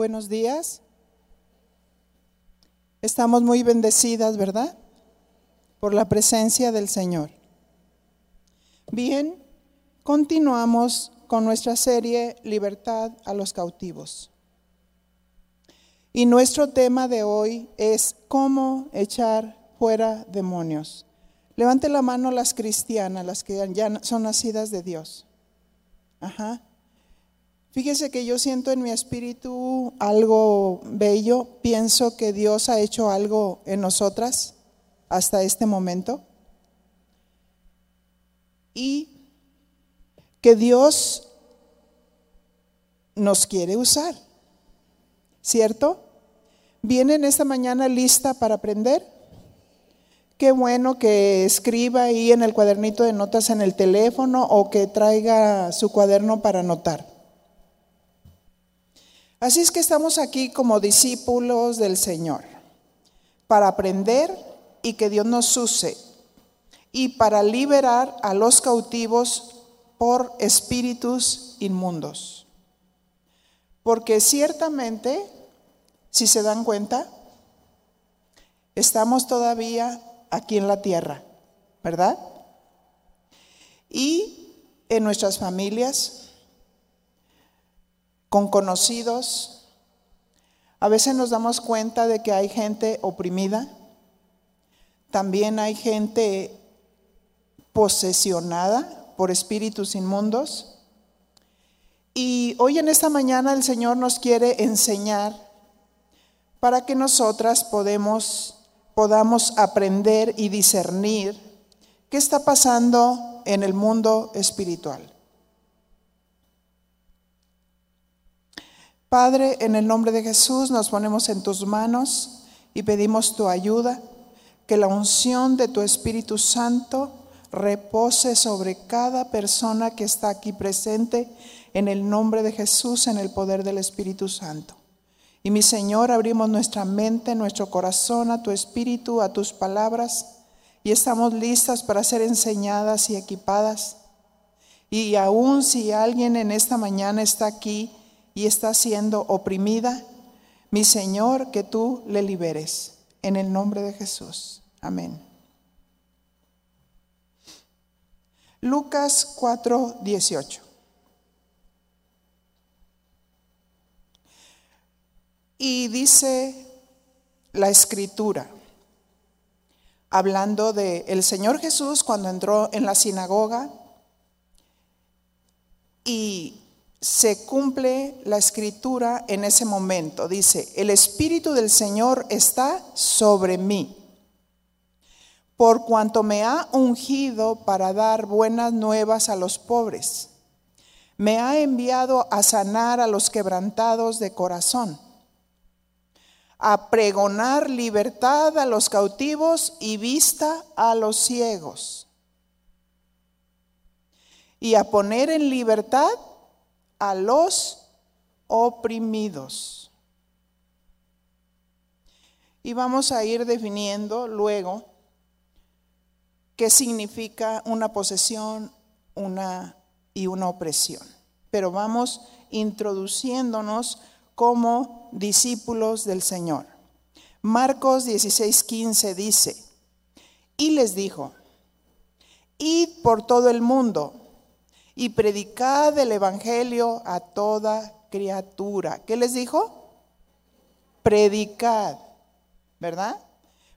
Buenos días. Estamos muy bendecidas, ¿verdad? Por la presencia del Señor. Bien, continuamos con nuestra serie Libertad a los cautivos. Y nuestro tema de hoy es cómo echar fuera demonios. Levante la mano las cristianas, las que ya son nacidas de Dios. Ajá. Fíjese que yo siento en mi espíritu algo bello, pienso que Dios ha hecho algo en nosotras hasta este momento y que Dios nos quiere usar, ¿cierto? ¿Vienen esta mañana lista para aprender? Qué bueno que escriba ahí en el cuadernito de notas en el teléfono o que traiga su cuaderno para anotar. Así es que estamos aquí como discípulos del Señor, para aprender y que Dios nos use, y para liberar a los cautivos por espíritus inmundos. Porque ciertamente, si se dan cuenta, estamos todavía aquí en la tierra, ¿verdad? Y en nuestras familias, con conocidos. A veces nos damos cuenta de que hay gente oprimida, también hay gente posesionada por espíritus inmundos. Y hoy en esta mañana el Señor nos quiere enseñar para que nosotras podamos aprender y discernir qué está pasando en el mundo espiritual. Padre, en el nombre de Jesús nos ponemos en tus manos y pedimos tu ayuda, que la unción de tu Espíritu Santo repose sobre cada persona que está aquí presente, en el nombre de Jesús, en el poder del Espíritu Santo. Y mi Señor, abrimos nuestra mente, nuestro corazón a tu Espíritu, a tus palabras, y estamos listas para ser enseñadas y equipadas. Y aún si alguien en esta mañana está aquí, y está siendo oprimida, mi Señor, que tú le liberes. En el nombre de Jesús. Amén. Lucas 4, 18. Y dice la escritura, hablando de el Señor Jesús cuando entró en la sinagoga y se cumple la escritura en ese momento. Dice, el Espíritu del Señor está sobre mí, por cuanto me ha ungido para dar buenas nuevas a los pobres. Me ha enviado a sanar a los quebrantados de corazón, a pregonar libertad a los cautivos y vista a los ciegos, y a poner en libertad a los oprimidos. Y vamos a ir definiendo luego qué significa una posesión una, y una opresión. Pero vamos introduciéndonos como discípulos del Señor. Marcos 16:15 dice, y les dijo, id por todo el mundo y predicad el Evangelio a toda criatura. ¿Qué les dijo? Predicad, ¿verdad?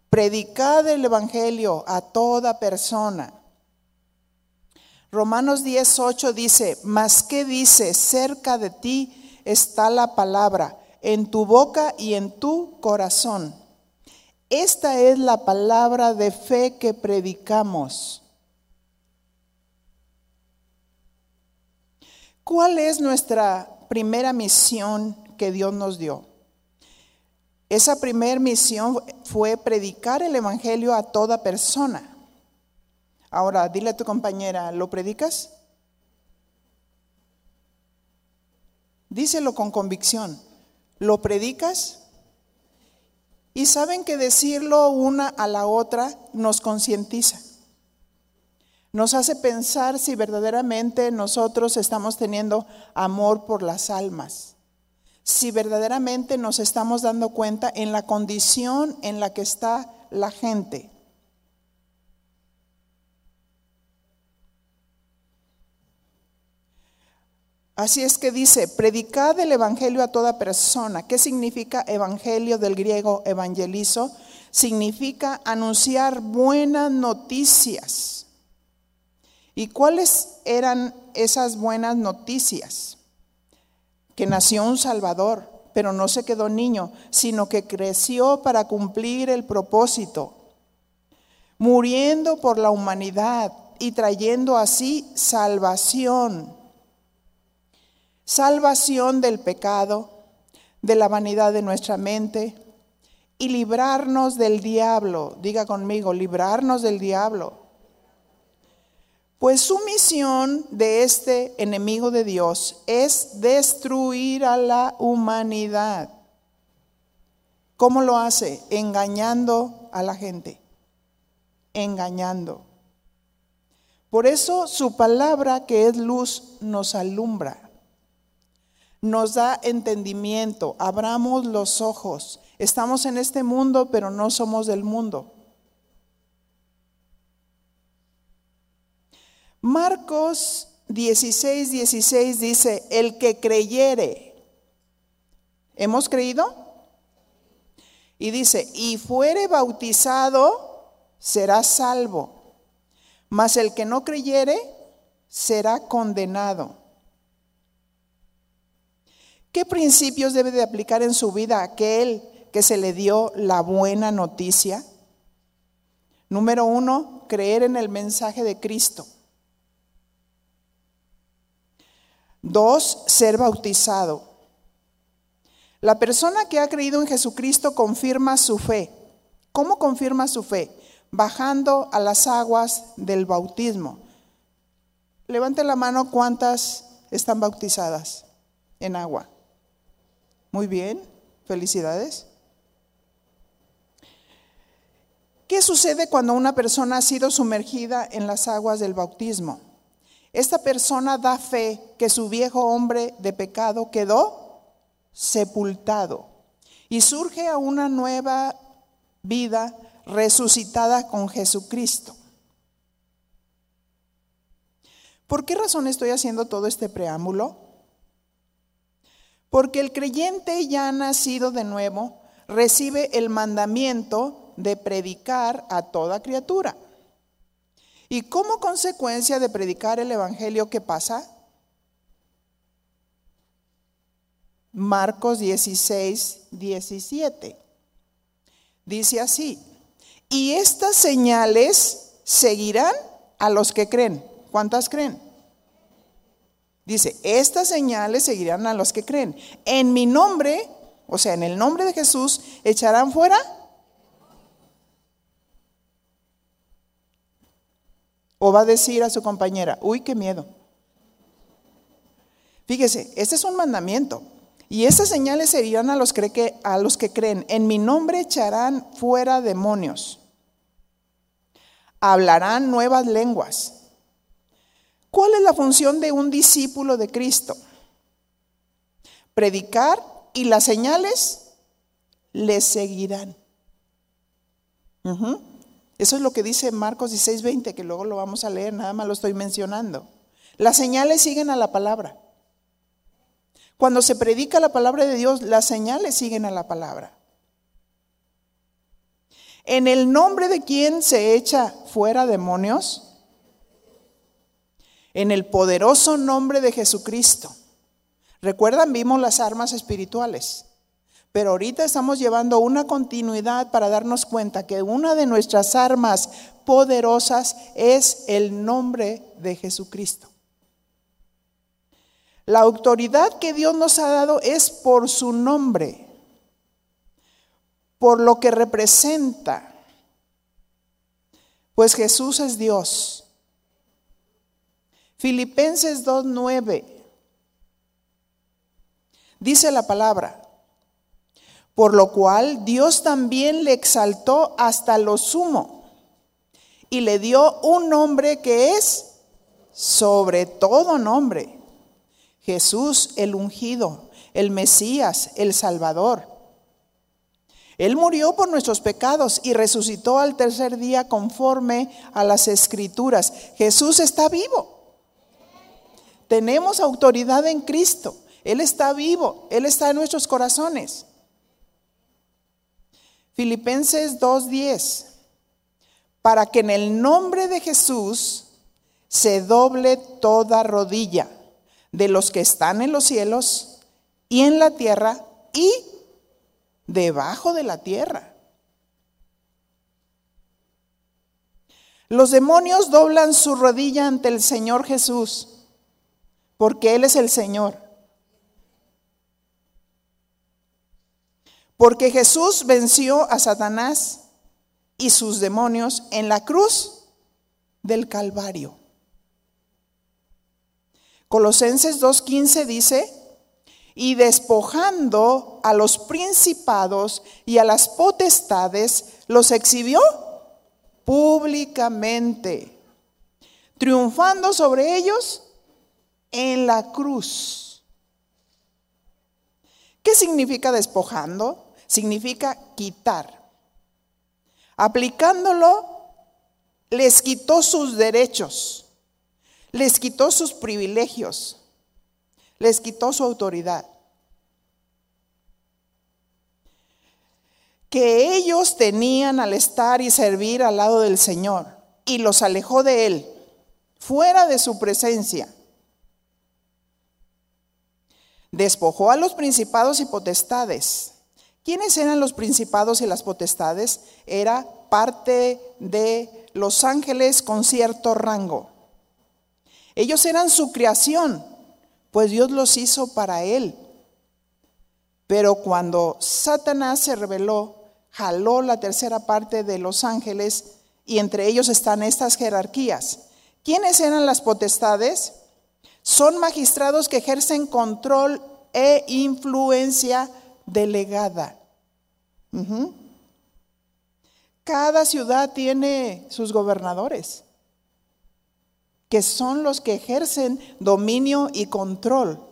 Predicad el Evangelio a toda persona. Romanos 10:8 dice, mas qué dice, cerca de ti está la palabra, en tu boca y en tu corazón. Esta es la palabra de fe que predicamos ¿Cuál es nuestra primera misión que Dios nos dio? Esa primera misión fue predicar el Evangelio a toda persona. Ahora, dile a tu compañera, ¿lo predicas? Díselo con convicción. ¿Lo predicas? Y saben que decirlo una a la otra nos concientiza nos hace pensar si verdaderamente nosotros estamos teniendo amor por las almas, si verdaderamente nos estamos dando cuenta en la condición en la que está la gente. Así es que dice, predicad el Evangelio a toda persona. ¿Qué significa Evangelio del griego evangelizo? Significa anunciar buenas noticias. ¿Y cuáles eran esas buenas noticias? Que nació un Salvador, pero no se quedó niño, sino que creció para cumplir el propósito, muriendo por la humanidad y trayendo así salvación salvación del pecado, de la vanidad de nuestra mente y librarnos del diablo. Diga conmigo, librarnos del diablo. Pues su misión de este enemigo de Dios es destruir a la humanidad. ¿Cómo lo hace? Engañando a la gente. Engañando. Por eso su palabra, que es luz, nos alumbra nos da entendimiento, abramos los ojos. Estamos en este mundo, pero no somos del mundo. Marcos 16, 16 dice, el que creyere, ¿hemos creído? Y dice, y fuere bautizado, será salvo, mas el que no creyere, será condenado. ¿Qué principios debe de aplicar en su vida aquel que se le dio la buena noticia? Número uno, creer en el mensaje de Cristo. Dos, ser bautizado. La persona que ha creído en Jesucristo confirma su fe. ¿Cómo confirma su fe? Bajando a las aguas del bautismo. Levante la mano cuántas están bautizadas en agua. Muy bien, felicidades. ¿Qué sucede cuando una persona ha sido sumergida en las aguas del bautismo? Esta persona da fe que su viejo hombre de pecado quedó sepultado y surge a una nueva vida resucitada con Jesucristo. ¿Por qué razón estoy haciendo todo este preámbulo? Porque el creyente ya nacido de nuevo recibe el mandamiento de predicar a toda criatura. Y como consecuencia de predicar el Evangelio, ¿qué pasa? Marcos 16, 17. Dice así, y estas señales seguirán a los que creen. ¿Cuántas creen? Dice, estas señales seguirán a los que creen. En mi nombre, o sea, en el nombre de Jesús, echarán fuera. O va a decir a su compañera, uy, qué miedo. Fíjese, este es un mandamiento. Y estas señales seguirán a los, que, a los que creen. En mi nombre echarán fuera demonios. Hablarán nuevas lenguas ¿Cuál es la función de un discípulo de Cristo? Predicar y las señales le seguirán. Eso es lo que dice Marcos 16:20, que luego lo vamos a leer, nada más lo estoy mencionando. Las señales siguen a la palabra. Cuando se predica la palabra de Dios, las señales siguen a la palabra. En el nombre de quien se echa fuera demonios, en el poderoso nombre de Jesucristo. Recuerdan, vimos las armas espirituales, pero ahorita estamos llevando una continuidad para darnos cuenta que una de nuestras armas poderosas es el nombre de Jesucristo. La autoridad que Dios nos ha dado es por su nombre, por lo que representa, pues Jesús es Dios Filipenses 2.9. Dice la palabra, por lo cual Dios también le exaltó hasta lo sumo y le dio un nombre que es sobre todo nombre. Jesús el ungido, el Mesías, el Salvador. Él murió por nuestros pecados y resucitó al tercer día conforme a las escrituras. Jesús está vivo. Tenemos autoridad en Cristo. Él está vivo. Él está en nuestros corazones. Filipenses 2.10. Para que en el nombre de Jesús se doble toda rodilla de los que están en los cielos y en la tierra y debajo de la tierra. Los demonios doblan su rodilla ante el Señor Jesús, porque Él es el Señor. Porque Jesús venció a Satanás y sus demonios en la cruz del Calvario. Colosenses 2.15 dice, y despojando a los principados y a las potestades, los exhibió públicamente, triunfando sobre ellos en la cruz. ¿Qué significa despojando? Significa quitar. Aplicándolo, les quitó sus derechos, les quitó sus privilegios les quitó su autoridad. Que ellos tenían al estar y servir al lado del Señor y los alejó de Él, fuera de su presencia. Despojó a los principados y potestades. ¿Quiénes eran los principados y las potestades? Era parte de los ángeles con cierto rango. Ellos eran su creación, pues Dios los hizo para él. Pero cuando Satanás se rebeló, jaló la tercera parte de los ángeles y entre ellos están estas jerarquías. ¿Quiénes eran las potestades? Son magistrados que ejercen control e influencia delegada. Cada ciudad tiene sus gobernadores que son los que ejercen dominio y control.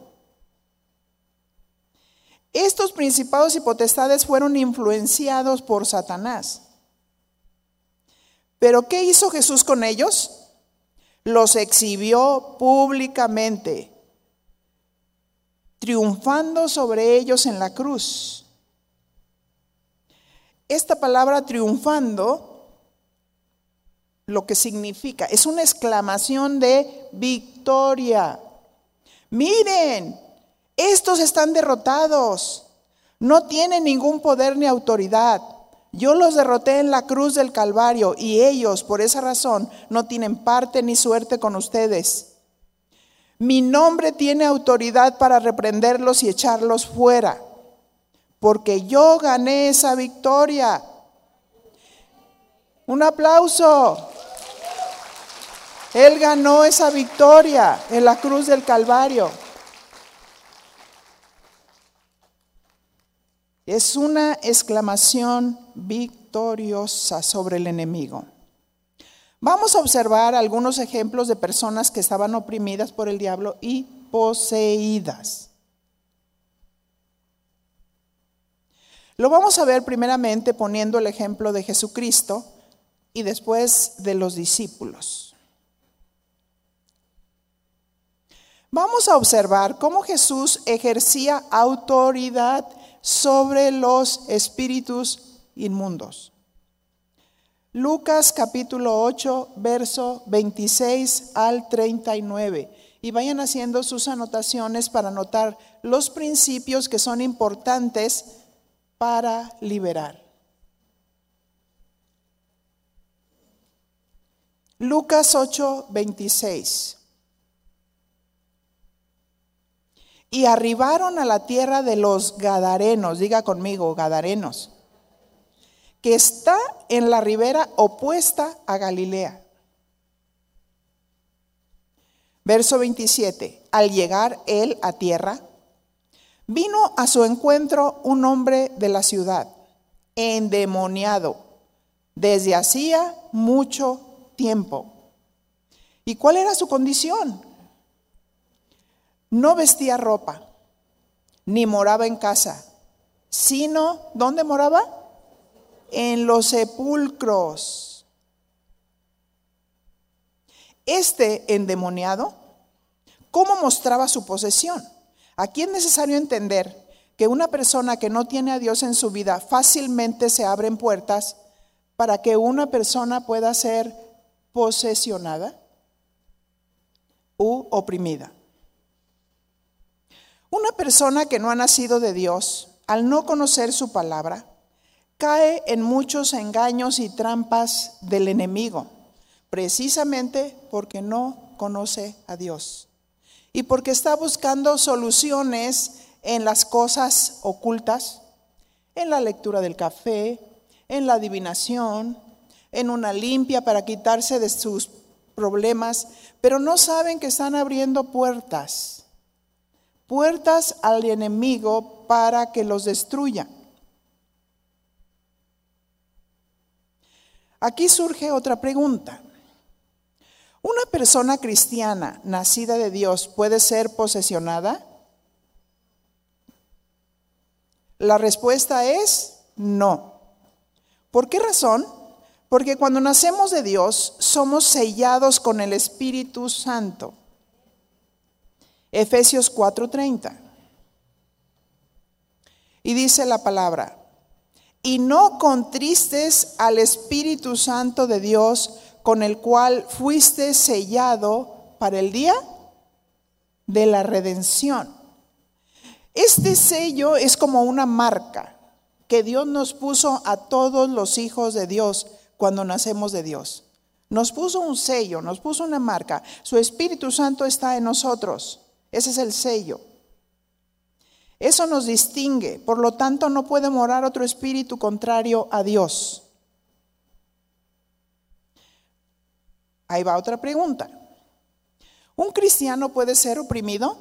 Estos principados y potestades fueron influenciados por Satanás. Pero ¿qué hizo Jesús con ellos? Los exhibió públicamente, triunfando sobre ellos en la cruz. Esta palabra triunfando lo que significa. Es una exclamación de victoria. Miren, estos están derrotados. No tienen ningún poder ni autoridad. Yo los derroté en la cruz del Calvario y ellos, por esa razón, no tienen parte ni suerte con ustedes. Mi nombre tiene autoridad para reprenderlos y echarlos fuera, porque yo gané esa victoria. Un aplauso. Él ganó esa victoria en la cruz del Calvario. Es una exclamación victoriosa sobre el enemigo. Vamos a observar algunos ejemplos de personas que estaban oprimidas por el diablo y poseídas. Lo vamos a ver primeramente poniendo el ejemplo de Jesucristo y después de los discípulos. Vamos a observar cómo Jesús ejercía autoridad sobre los espíritus inmundos. Lucas capítulo 8, verso 26 al 39. Y vayan haciendo sus anotaciones para anotar los principios que son importantes para liberar. Lucas 8, 26. y arribaron a la tierra de los Gadarenos, diga conmigo, Gadarenos, que está en la ribera opuesta a Galilea. Verso 27, al llegar él a tierra, vino a su encuentro un hombre de la ciudad, endemoniado, desde hacía mucho tiempo. ¿Y cuál era su condición? No vestía ropa, ni moraba en casa, sino, ¿dónde moraba? En los sepulcros. Este endemoniado, ¿cómo mostraba su posesión? Aquí es necesario entender que una persona que no tiene a Dios en su vida fácilmente se abren puertas para que una persona pueda ser posesionada u oprimida. Una persona que no ha nacido de Dios, al no conocer su palabra, cae en muchos engaños y trampas del enemigo, precisamente porque no conoce a Dios y porque está buscando soluciones en las cosas ocultas, en la lectura del café, en la adivinación, en una limpia para quitarse de sus problemas, pero no saben que están abriendo puertas, puertas al enemigo para que los destruya. Aquí surge otra pregunta. ¿Una persona cristiana nacida de Dios puede ser posesionada? La respuesta es no. ¿Por qué razón? Porque cuando nacemos de Dios somos sellados con el Espíritu Santo. Efesios 4:30. Y dice la palabra, y no contristes al Espíritu Santo de Dios, con el cual fuiste sellado para el día de la redención. Este sello es como una marca que Dios nos puso a todos los hijos de Dios cuando nacemos de Dios. Nos puso un sello, nos puso una marca. Su Espíritu Santo está en nosotros. Ese es el sello. Eso nos distingue. Por lo tanto, no puede morar otro espíritu contrario a Dios. Ahí va otra pregunta. ¿Un cristiano puede ser oprimido?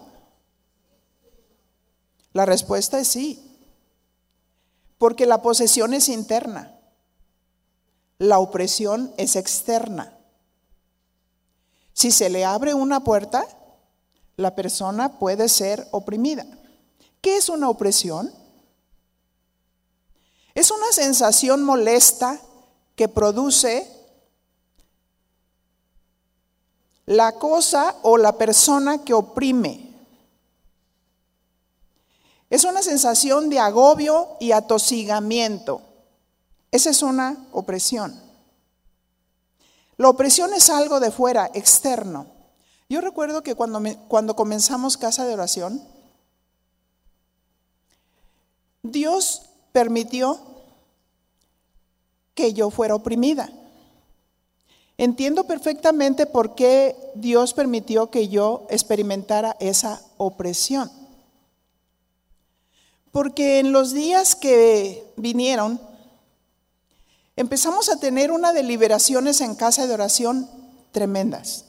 La respuesta es sí. Porque la posesión es interna. La opresión es externa. Si se le abre una puerta, la persona puede ser oprimida. ¿Qué es una opresión? Es una sensación molesta que produce la cosa o la persona que oprime. Es una sensación de agobio y atosigamiento. Esa es una opresión. La opresión es algo de fuera, externo. Yo recuerdo que cuando, cuando comenzamos casa de oración, Dios permitió que yo fuera oprimida. Entiendo perfectamente por qué Dios permitió que yo experimentara esa opresión. Porque en los días que vinieron, empezamos a tener una de liberaciones en casa de oración tremendas.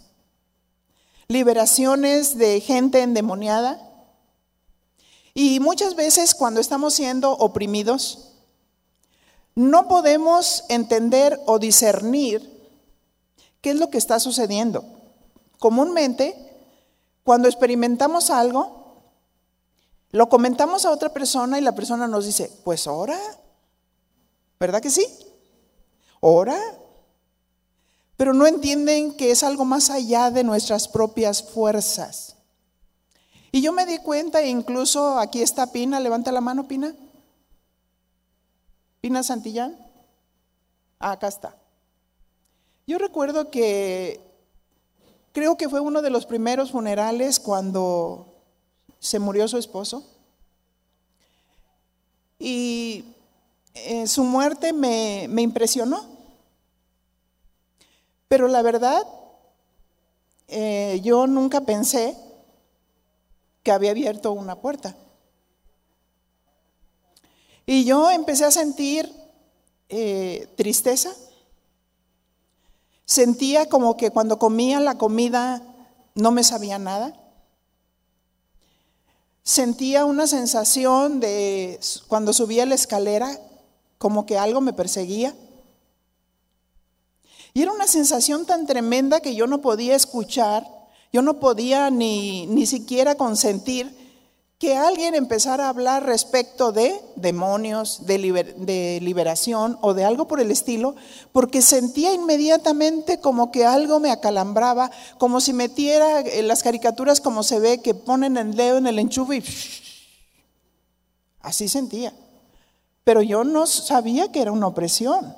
Liberaciones de gente endemoniada. Y muchas veces cuando estamos siendo oprimidos, no podemos entender o discernir qué es lo que está sucediendo. Comúnmente, cuando experimentamos algo, lo comentamos a otra persona y la persona nos dice, pues ora, ¿verdad que sí? ora. Pero no entienden que es algo más allá de nuestras propias fuerzas. Y yo me di cuenta, incluso aquí está Pina, levanta la mano, Pina. Pina Santillán. Ah, acá está. Yo recuerdo que creo que fue uno de los primeros funerales cuando se murió su esposo. Y eh, su muerte me, impresionó. Pero la verdad, eh, yo nunca pensé que había abierto una puerta. Y yo empecé a sentir eh, tristeza. Sentía como que cuando comía la comida no me sabía nada. Sentía una sensación de cuando subía la escalera como que algo me perseguía. Y era una sensación tan tremenda que yo no podía escuchar, yo no podía ni, ni siquiera consentir que alguien empezara a hablar respecto de demonios, de, de, liberación o de algo por el estilo, porque sentía inmediatamente como que algo me acalambraba, como si metiera en las caricaturas como se ve que ponen el dedo en el enchufe y así sentía. Pero yo no sabía que era una opresión.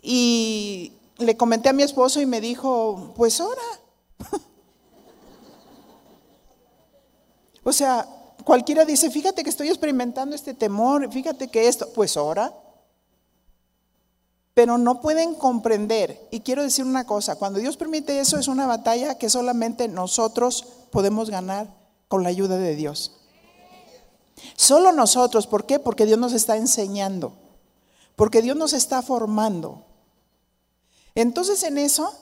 Y le comenté a mi esposo y me dijo, pues ahora. O sea, cualquiera dice, fíjate que estoy experimentando este temor, fíjate que esto, pues ahora. Pero no pueden comprender. Y quiero decir una cosa, cuando Dios permite eso es una batalla que solamente nosotros podemos ganar con la ayuda de Dios. Solo nosotros, ¿por qué? Porque Dios nos está enseñando, porque Dios nos está formando. Entonces en eso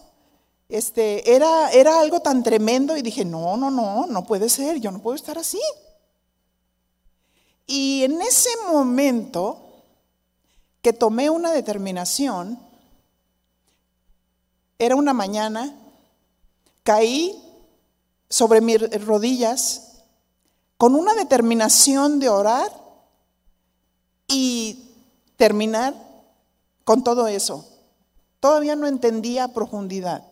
este, era, era algo tan tremendo y dije, no, no, no, no puede ser, yo no puedo estar así. Y en ese momento que tomé una determinación, era una mañana, caí sobre mis rodillas con una determinación de orar y terminar con todo eso. Todavía no entendía a profundidad.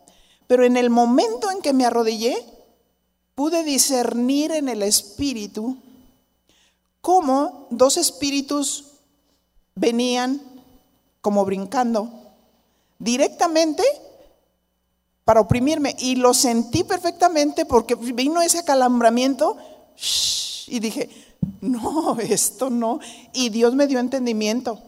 Pero en el momento en que me arrodillé, pude discernir en el espíritu cómo dos espíritus venían como brincando directamente para oprimirme. Y lo sentí perfectamente porque vino ese acalambramiento y dije, no, esto no. Y Dios me dio entendimiento.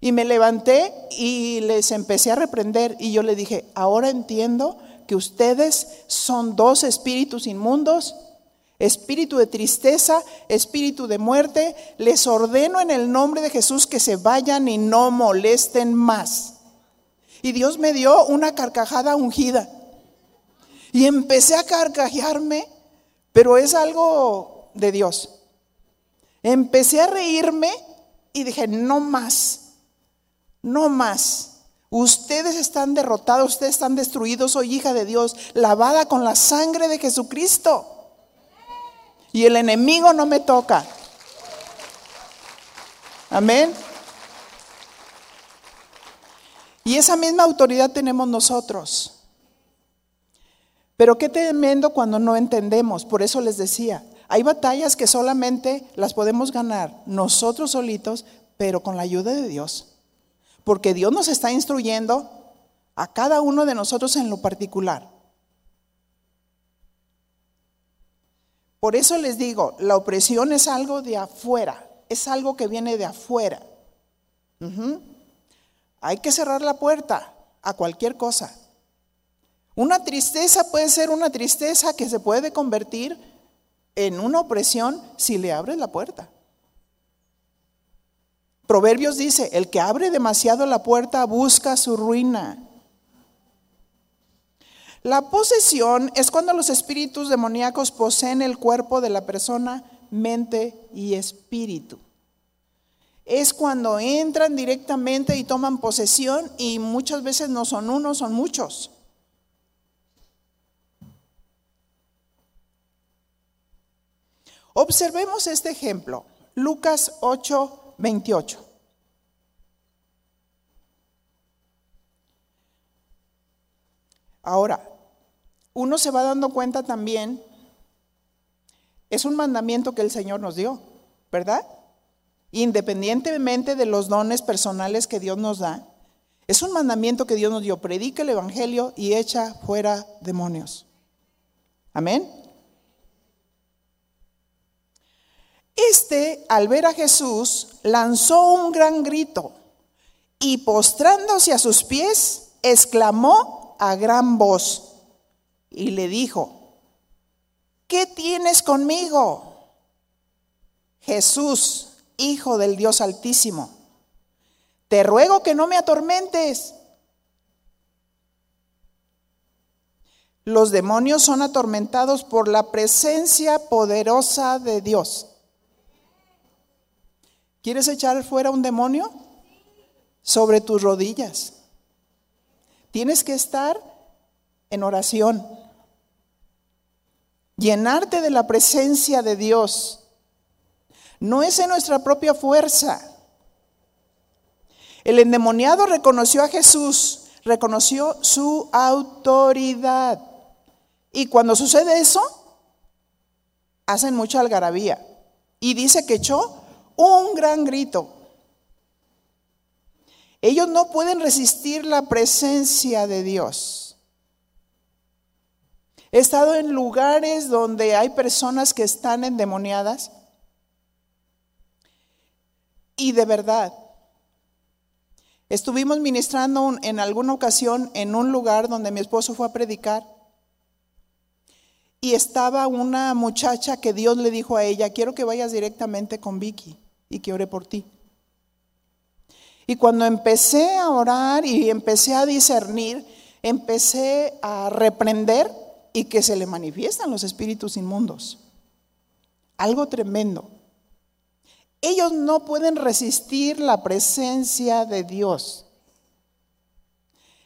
Y me levanté y les empecé a reprender y yo le dije, ahora entiendo que ustedes son dos espíritus inmundos, espíritu de tristeza, espíritu de muerte. Les ordeno en el nombre de Jesús que se vayan y no molesten más. Y Dios me dio una carcajada ungida. Y empecé a carcajearme, pero es algo de Dios. Empecé a reírme y dije, no más no más. Ustedes están derrotados, ustedes están destruidos, soy hija de Dios, lavada con la sangre de Jesucristo. Y el enemigo no me toca. Amén. Y esa misma autoridad tenemos nosotros. Pero qué tremendo cuando no entendemos. Por eso les decía, hay batallas que solamente las podemos ganar nosotros solitos, pero con la ayuda de Dios porque Dios nos está instruyendo a cada uno de nosotros en lo particular. Por eso les digo, la opresión es algo de afuera, es algo que viene de afuera. Hay que cerrar la puerta a cualquier cosa. Una tristeza puede ser una tristeza que se puede convertir en una opresión si le abres la puerta. Proverbios dice, el que abre demasiado la puerta busca su ruina. La posesión es cuando los espíritus demoníacos poseen el cuerpo de la persona, mente y espíritu. Es cuando entran directamente y toman posesión y muchas veces no son uno, son muchos. Observemos este ejemplo. Lucas 8, 28. Ahora, uno se va dando cuenta también, es un mandamiento que el Señor nos dio, ¿verdad? Independientemente de los dones personales que Dios nos da, es un mandamiento que Dios nos dio, predica el Evangelio y echa fuera demonios. Amén. Este, al ver a Jesús, lanzó un gran grito y postrándose a sus pies, exclamó a gran voz y le dijo, ¿qué tienes conmigo? Jesús, Hijo del Dios Altísimo, te ruego que no me atormentes. Los demonios son atormentados por la presencia poderosa de Dios. ¿Quieres echar fuera un demonio? Sobre tus rodillas. Tienes que estar en oración. llenarte de la presencia de Dios. No es en nuestra propia fuerza. El endemoniado reconoció a Jesús, reconoció su autoridad. Y cuando sucede eso, hacen mucha algarabía. Y dice que echó un gran grito. Ellos no pueden resistir la presencia de Dios. He estado en lugares donde hay personas que están endemoniadas y de verdad, estuvimos ministrando en alguna ocasión en un lugar donde mi esposo fue a predicar y estaba una muchacha que Dios le dijo a ella, quiero que vayas directamente con Vicky y que ore por ti. Y cuando empecé a orar y empecé a discernir, empecé a reprender y que se le manifiestan los espíritus inmundos. Algo tremendo. Ellos no pueden resistir la presencia de Dios.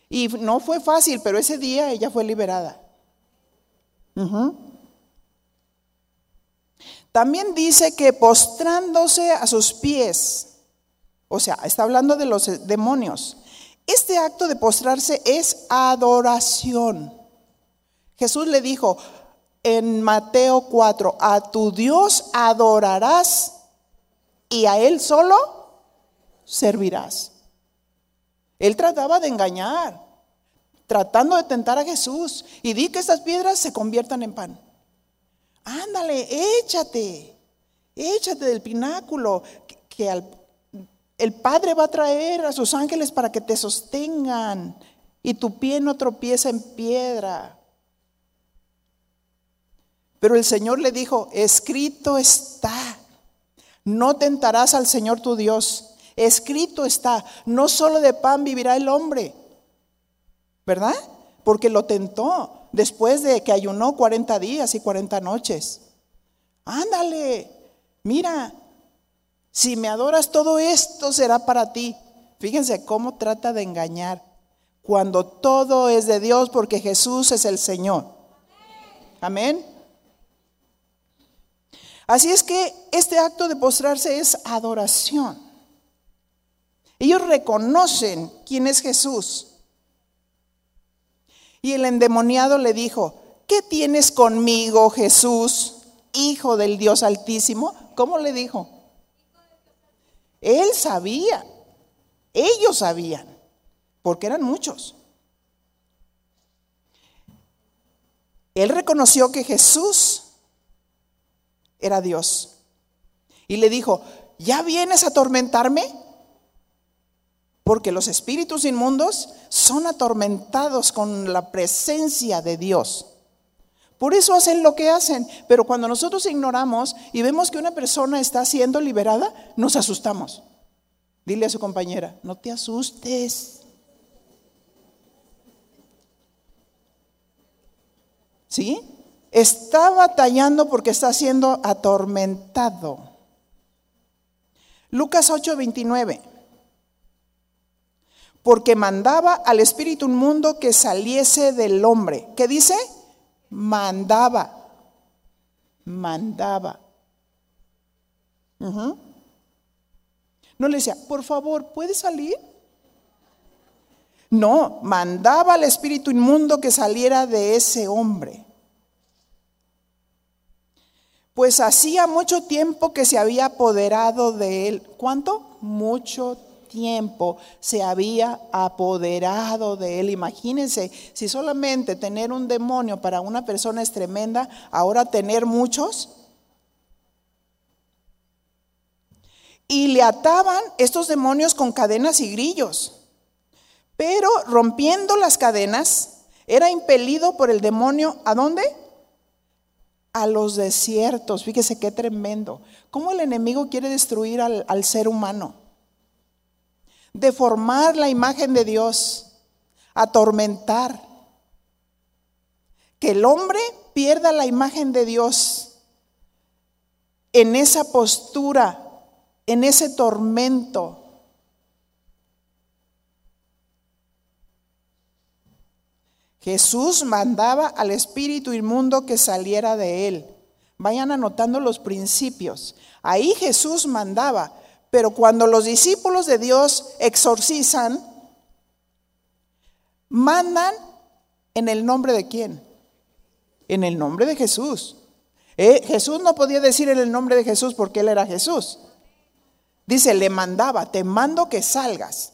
Y no fue fácil, pero ese día ella fue liberada. También dice que postrándose a sus pies, o sea, está hablando de los demonios. Este acto de postrarse es adoración. Jesús le dijo en Mateo 4, a tu Dios adorarás y a Él solo servirás. Él trataba de engañar tratando de tentar a Jesús y di que estas piedras se conviertan en pan. Ándale, échate, échate del pináculo, que, el Padre va a traer a sus ángeles para que te sostengan y tu pie no tropieza en piedra. Pero el Señor le dijo, escrito está, no tentarás al Señor tu Dios. Escrito está, no solo de pan vivirá el hombre, ¿verdad? Porque lo tentó después de que ayunó 40 días y 40 noches. Ándale, mira, si me adoras todo esto será para ti. Fíjense cómo trata de engañar cuando todo es de Dios porque Jesús es el Señor. Amén. Así es que este acto de postrarse es adoración. Ellos reconocen quién es Jesús. Y el endemoniado le dijo, ¿qué tienes conmigo, Jesús, Hijo del Dios Altísimo? ¿Cómo le dijo? Él sabía, ellos sabían, porque eran muchos. Él reconoció que Jesús era Dios. Y le dijo, ¿ya vienes a atormentarme? Porque los espíritus inmundos son atormentados con la presencia de Dios. Por eso hacen lo que hacen, pero cuando nosotros ignoramos y vemos que una persona está siendo liberada, nos asustamos. Dile a su compañera, no te asustes. ¿Sí? Está batallando porque está siendo atormentado. Lucas 8:29 porque mandaba al espíritu inmundo que saliese del hombre. ¿Qué dice? Mandaba. Mandaba. No le decía, por favor, ¿puede salir? No, mandaba al espíritu inmundo que saliera de ese hombre. Pues hacía mucho tiempo que se había apoderado de él. ¿Cuánto? Mucho tiempo se había apoderado de él. Imagínense, si solamente tener un demonio para una persona es tremenda, ahora tener muchos. Y le ataban estos demonios con cadenas y grillos. Pero rompiendo las cadenas, era impelido por el demonio, ¿a dónde? A los desiertos. Fíjese qué tremendo. ¿Cómo el enemigo quiere destruir al, al ser humano? Deformar la imagen de Dios, atormentar. Que el hombre pierda la imagen de Dios en esa postura, en ese tormento. Jesús mandaba al espíritu inmundo que saliera de él. Vayan anotando los principios. Ahí Jesús mandaba, pero cuando los discípulos de Dios exorcizan, mandan en el nombre de quién? En el nombre de Jesús. Eh, Jesús no podía decir en el nombre de Jesús porque él era Jesús. Dice, le mandaba, te mando que salgas.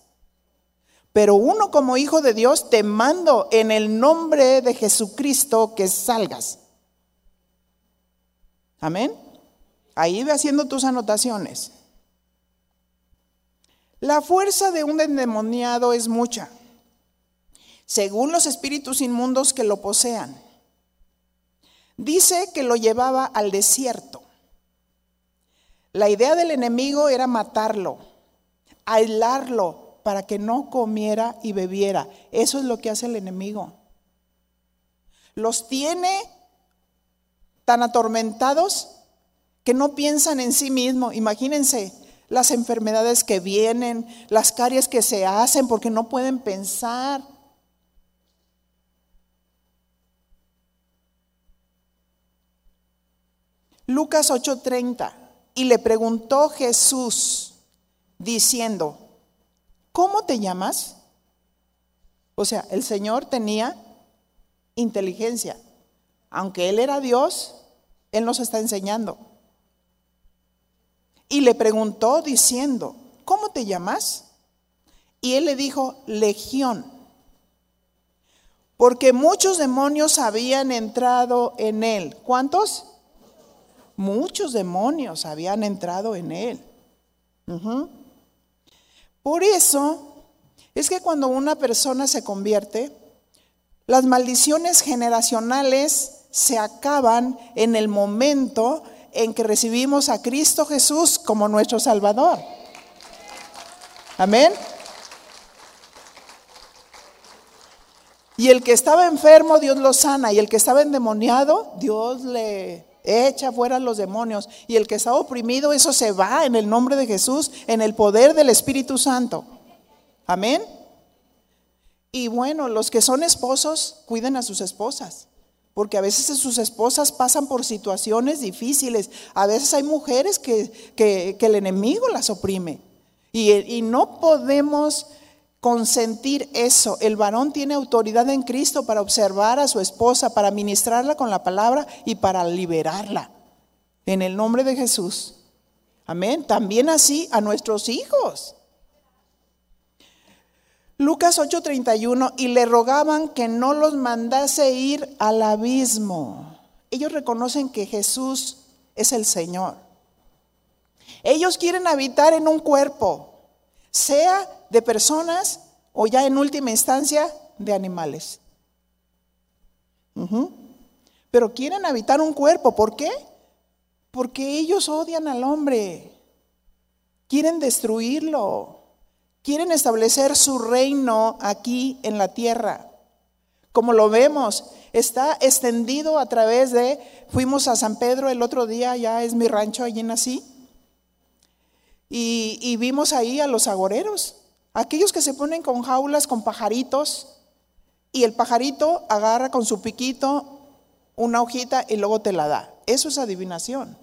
Pero uno como hijo de Dios, te mando en el nombre de Jesucristo que salgas. Amén. Ahí ve haciendo tus anotaciones. La fuerza de un endemoniado es mucha, según los espíritus inmundos que lo posean. Dice que lo llevaba al desierto. La idea del enemigo era matarlo, aislarlo para que no comiera y bebiera. Eso es lo que hace el enemigo. Los tiene tan atormentados que no piensan en sí mismo. Imagínense las enfermedades que vienen, las caries que se hacen porque no pueden pensar. Lucas 8:30, y le preguntó Jesús diciendo, ¿cómo te llamas? O sea, el Señor tenía inteligencia. Aunque Él era Dios, Él nos está enseñando. Y le preguntó diciendo, ¿cómo te llamas? Y Él le dijo, Legión, porque muchos demonios habían entrado en Él. ¿Cuántos? Muchos demonios habían entrado en Él. Por eso es que cuando una persona se convierte, las maldiciones generacionales se acaban en el momento en que recibimos a Cristo Jesús como nuestro Salvador. Amén. Y el que estaba enfermo, Dios lo sana. Y el que estaba endemoniado, Dios le echa fuera los demonios. Y el que está oprimido, eso se va en el nombre de Jesús, en el poder del Espíritu Santo. Amén. Y bueno, los que son esposos, cuiden a sus esposas porque a veces sus esposas pasan por situaciones difíciles. A veces hay mujeres que, el enemigo las oprime. Y, y, no podemos consentir eso. El varón tiene autoridad en Cristo para observar a su esposa, para ministrarla con la palabra y para liberarla. En el nombre de Jesús. Amén. También así a nuestros hijos. Lucas 8:31, y le rogaban que no los mandase ir al abismo. Ellos reconocen que Jesús es el Señor. Ellos quieren habitar en un cuerpo, sea de personas o ya en última instancia de animales. Pero quieren habitar un cuerpo, ¿por qué? Porque ellos odian al hombre, quieren destruirlo. Quieren establecer su reino aquí en la tierra. Como lo vemos, está extendido a través de, fuimos a San Pedro el otro día, ya es mi rancho, allí nací, y, y vimos ahí a los agoreros, aquellos que se ponen con jaulas, con pajaritos, y el pajarito agarra con su piquito una hojita y luego te la da. Eso es adivinación.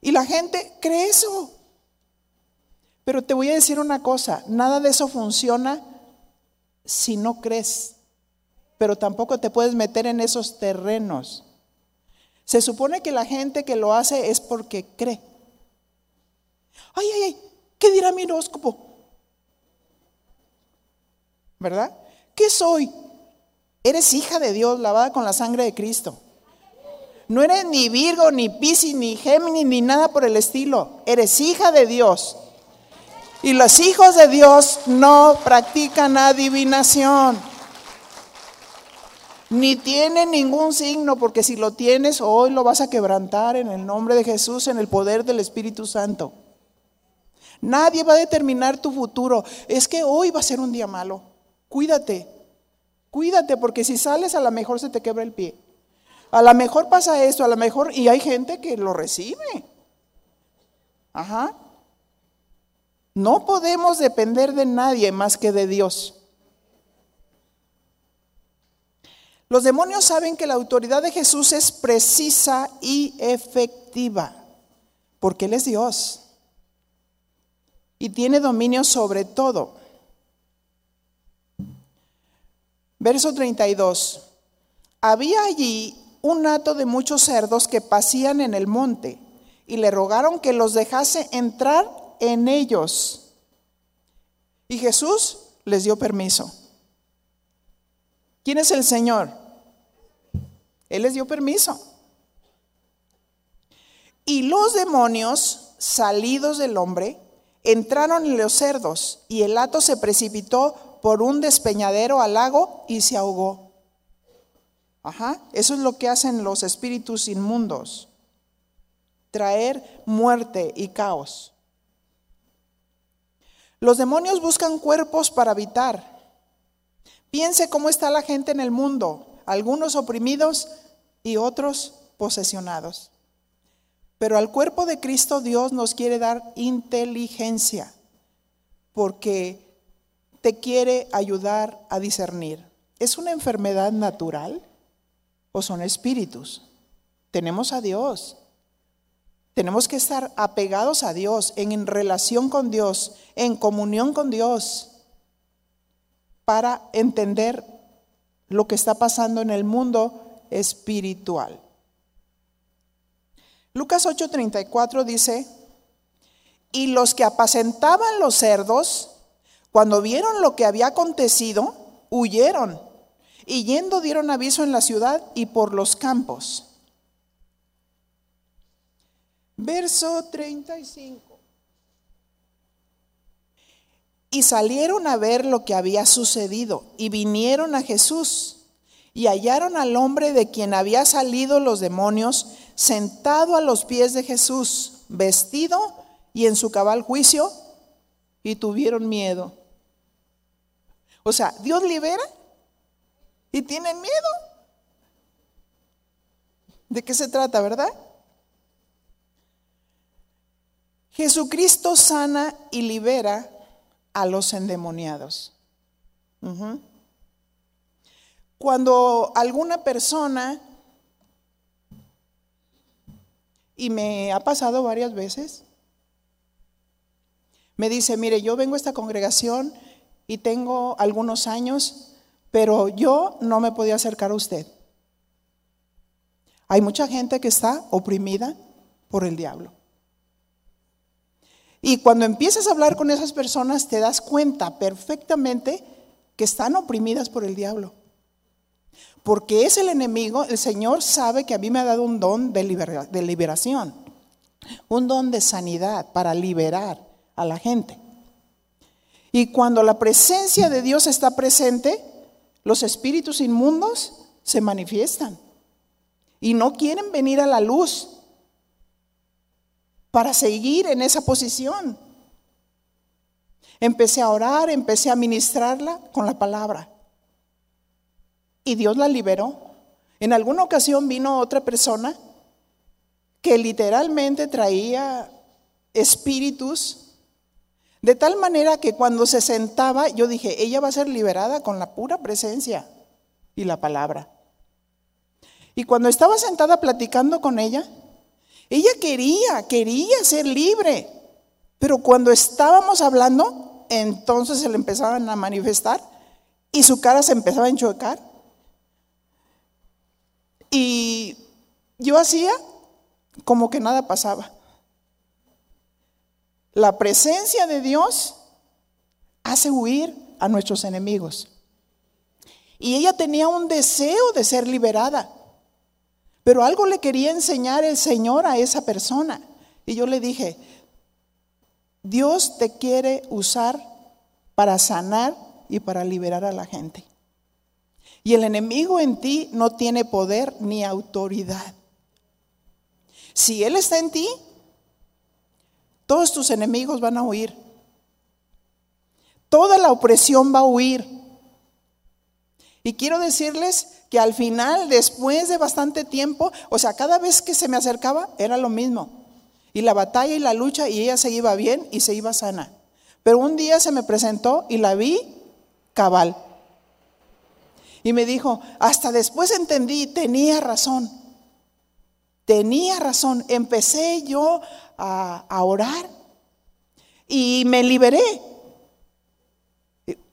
Y la gente cree eso. Pero te voy a decir una cosa, nada de eso funciona si no crees, pero tampoco te puedes meter en esos terrenos. Se supone que la gente que lo hace es porque cree. Ay, ay, ay, ¿qué dirá mi horóscopo? ¿Verdad? ¿Qué soy? Eres hija de Dios lavada con la sangre de Cristo. No eres ni Virgo, ni Piscis, ni Géminis, ni nada por el estilo. Eres hija de Dios. Y los hijos de Dios no practican adivinación. Ni tienen ningún signo, porque si lo tienes, hoy lo vas a quebrantar en el nombre de Jesús, en el poder del Espíritu Santo. Nadie va a determinar tu futuro. Es que hoy va a ser un día malo. Cuídate. Cuídate, porque si sales a lo mejor se te quebra el pie. A lo mejor pasa esto, a lo mejor, y hay gente que lo recibe. Ajá. No podemos depender de nadie más que de Dios. Los demonios saben que la autoridad de Jesús es precisa y efectiva, porque Él es Dios y tiene dominio sobre todo. Verso 32. Había allí un hato de muchos cerdos que pasían en el monte y le rogaron que los dejase entrar en ellos. Y Jesús les dio permiso. ¿Quién es el Señor? Él les dio permiso. Y los demonios salidos del hombre entraron en los cerdos y el hato se precipitó por un despeñadero al lago y se ahogó. Ajá, eso es lo que hacen los espíritus inmundos, traer muerte y caos. Los demonios buscan cuerpos para habitar. Piense cómo está la gente en el mundo, algunos oprimidos y otros posesionados. Pero al cuerpo de Cristo Dios nos quiere dar inteligencia, porque te quiere ayudar a discernir. ¿Es una enfermedad natural o son espíritus? Tenemos a Dios. Tenemos que estar apegados a Dios, en relación con Dios, en comunión con Dios, para entender lo que está pasando en el mundo espiritual. Lucas 8:34 dice, y los que apacentaban los cerdos, cuando vieron lo que había acontecido, huyeron y yendo dieron aviso en la ciudad y por los campos. Verso 35. Y salieron a ver lo que había sucedido y vinieron a Jesús y hallaron al hombre de quien había salido los demonios sentado a los pies de Jesús, vestido y en su cabal juicio, y tuvieron miedo. O sea, Dios libera y tienen miedo. ¿De qué se trata, verdad? Jesucristo sana y libera a los endemoniados. Cuando alguna persona Y me ha pasado varias veces. Me dice, mire, yo vengo a esta congregación y tengo algunos años, pero yo no me podía acercar a usted. Hay mucha gente que está oprimida por el diablo. Y cuando empiezas a hablar con esas personas, te das cuenta perfectamente que están oprimidas por el diablo porque es el enemigo, el Señor sabe que a mí me ha dado un don de, liberación, un don de sanidad para liberar a la gente. Y cuando la presencia de Dios está presente, los espíritus inmundos se manifiestan y no quieren venir a la luz para seguir en esa posición. Empecé a orar, empecé a ministrarla con la palabra. Y Dios la liberó. En alguna ocasión vino otra persona que literalmente traía espíritus, de tal manera que cuando se sentaba, yo dije, ella va a ser liberada con la pura presencia y la palabra. Y cuando estaba sentada platicando con ella, ella quería, quería ser libre. Pero cuando estábamos hablando, entonces se le empezaban a manifestar y su cara se empezaba a enchocar y yo hacía como que nada pasaba. La presencia de Dios hace huir a nuestros enemigos. Y ella tenía un deseo de ser liberada. Pero algo le quería enseñar el Señor a esa persona. Y yo le dije, Dios te quiere usar para sanar y para liberar a la gente. Y el enemigo en ti no tiene poder ni autoridad. Si Él está en ti, todos tus enemigos van a huir. Toda la opresión va a huir. Y quiero decirles que al final, después de bastante tiempo, o sea, cada vez que se me acercaba era lo mismo. Y la batalla y la lucha y ella se iba bien y se iba sana. Pero un día se me presentó y la vi cabal. Y me dijo, hasta después entendí, tenía razón. Tenía razón. Empecé yo a, a orar y me liberé.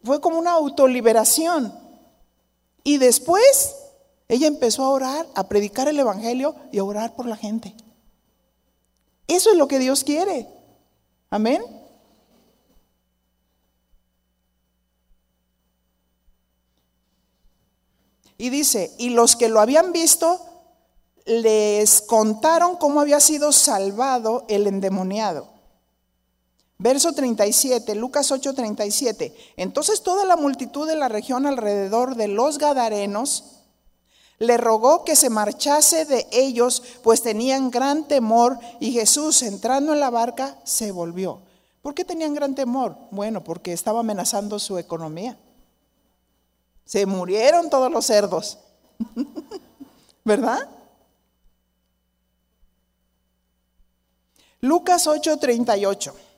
Fue como una autoliberación. Y después ella empezó a orar, a predicar el Evangelio y a orar por la gente. Eso es lo que Dios quiere. Amén. Y dice, y los que lo habían visto les contaron cómo había sido salvado el endemoniado. Verso 37, Lucas 8, 37. Entonces toda la multitud de la región alrededor de los Gadarenos le rogó que se marchase de ellos, pues tenían gran temor, y Jesús, entrando en la barca, se volvió. ¿Por qué tenían gran temor? Bueno, porque estaba amenazando su economía. Se murieron todos los cerdos. ¿Verdad? Lucas 8:38.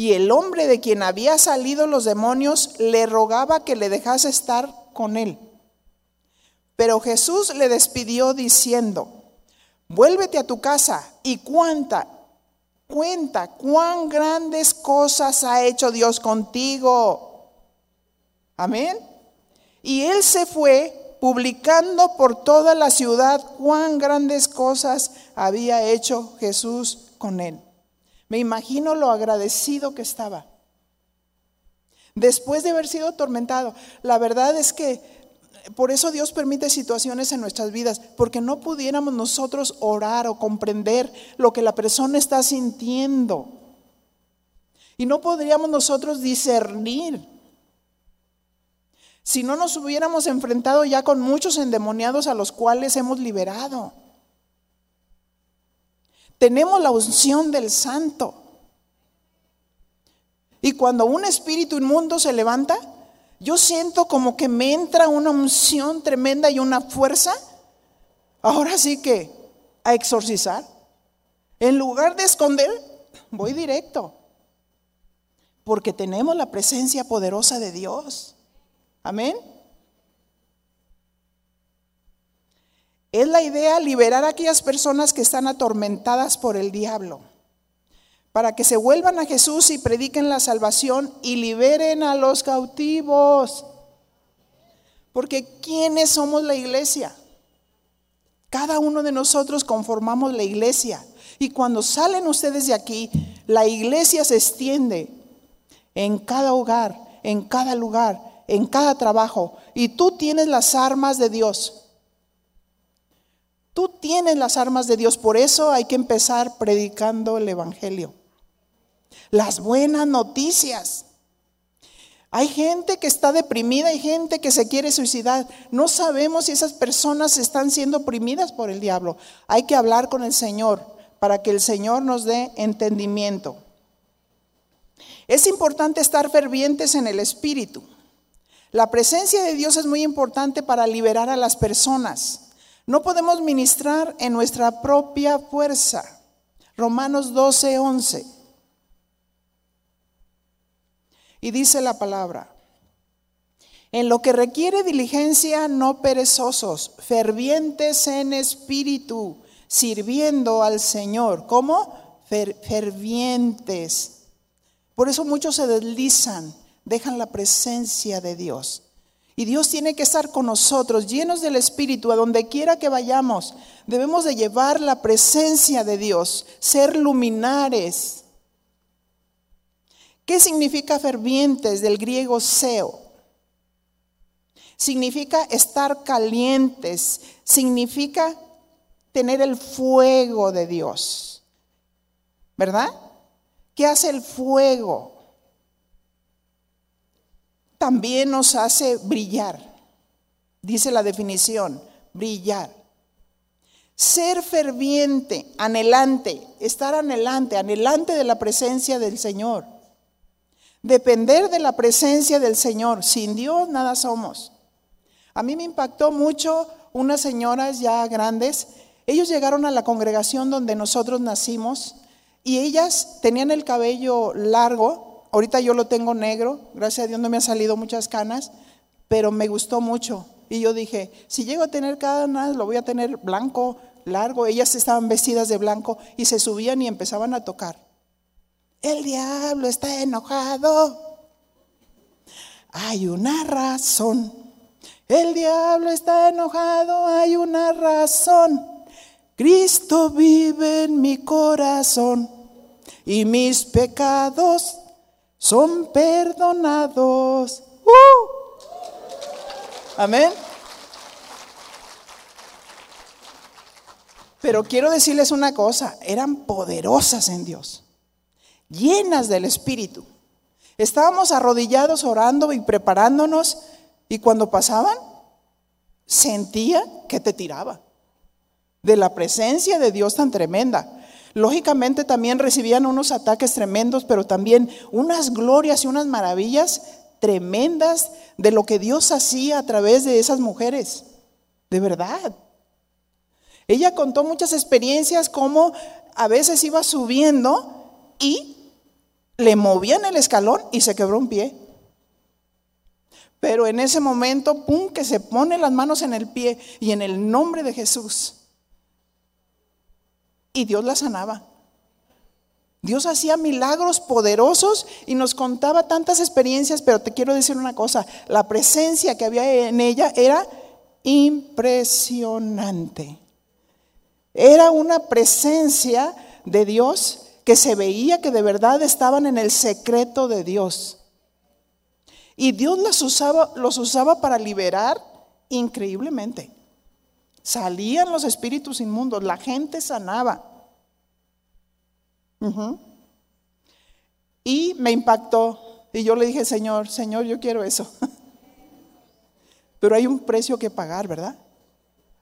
Y el hombre de quien había salido los demonios le rogaba que le dejase estar con él. Pero Jesús le despidió diciendo, vuélvete a tu casa y cuenta, cuenta cuán grandes cosas ha hecho Dios contigo. Amén. Y él se fue publicando por toda la ciudad cuán grandes cosas había hecho Jesús con él. Me imagino lo agradecido que estaba. Después de haber sido atormentado, la verdad es que por eso Dios permite situaciones en nuestras vidas, porque no pudiéramos nosotros orar o comprender lo que la persona está sintiendo. Y no podríamos nosotros discernir. Si no nos hubiéramos enfrentado ya con muchos endemoniados a los cuales hemos liberado. Tenemos la unción del santo. Y cuando un espíritu inmundo se levanta, yo siento como que me entra una unción tremenda y una fuerza. Ahora sí que a exorcizar. En lugar de esconder, voy directo. Porque tenemos la presencia poderosa de Dios. Amén. Es la idea liberar a aquellas personas que están atormentadas por el diablo para que se vuelvan a Jesús y prediquen la salvación y liberen a los cautivos. Porque ¿quiénes somos la iglesia? Cada uno de nosotros conformamos la iglesia. Y cuando salen ustedes de aquí, la iglesia se extiende en cada hogar, en cada lugar, en cada trabajo. Y tú tienes las armas de Dios. Tú tienes las armas de Dios. Por eso hay que empezar predicando el Evangelio las buenas noticias. Hay gente que está deprimida, hay gente que se quiere suicidar. No sabemos si esas personas están siendo oprimidas por el diablo. Hay que hablar con el Señor para que el Señor nos dé entendimiento. Es importante estar fervientes en el Espíritu. La presencia de Dios es muy importante para liberar a las personas. No podemos ministrar en nuestra propia fuerza. Romanos 12, 11. Y dice la palabra, en lo que requiere diligencia, no perezosos, fervientes en espíritu, sirviendo al Señor. ¿Cómo? fervientes. Por eso muchos se deslizan, dejan la presencia de Dios. Y Dios tiene que estar con nosotros, llenos del Espíritu, a donde quiera que vayamos. Debemos de llevar la presencia de Dios, ser luminares ¿Qué significa fervientes del griego seo? Significa estar calientes, significa tener el fuego de Dios. ¿Verdad? ¿Qué hace el fuego? También nos hace brillar. Dice la definición, brillar. Ser ferviente, anhelante, estar anhelante, anhelante de la presencia del Señor. Depender de la presencia del Señor. Sin Dios nada somos. A mí me impactó mucho unas señoras ya grandes. Ellos llegaron a la congregación donde nosotros nacimos y ellas tenían el cabello largo. Ahorita yo lo tengo negro. Gracias a Dios no me han salido muchas canas. pero me gustó mucho. Y yo dije, si llego a tener cadenas, lo voy a tener blanco, largo. Ellas estaban vestidas de blanco y se subían y empezaban a tocar. El diablo está enojado. Hay una razón. El diablo está enojado, hay una razón. Cristo vive en mi corazón y mis pecados son perdonados. ¡Uh! Amén. Pero quiero decirles una cosa, eran poderosas en Dios, llenas del Espíritu. Estábamos arrodillados orando y preparándonos y cuando pasaban, sentía que te tiraba de la presencia de Dios tan tremenda. Lógicamente también recibían unos ataques tremendos, pero también unas glorias y unas maravillas tremendas de lo que Dios hacía a través de esas mujeres. De verdad. Ella contó muchas experiencias como a veces iba subiendo y le movían el escalón y se quebró un pie. Pero en ese momento, pum, que se pone las manos en el pie y en el nombre de Jesús y Dios la sanaba. Dios hacía milagros poderosos y nos contaba tantas experiencias, pero te quiero decir una cosa, la presencia que había en ella era impresionante. Era una presencia de Dios que se veía que de verdad estaban en el secreto de Dios. Y Dios los usaba, los usaba para liberar increíblemente. Salían los espíritus inmundos, la gente sanaba. Y me impactó. Y yo le dije, Señor, Señor, yo quiero eso. Pero hay un precio que pagar, ¿verdad?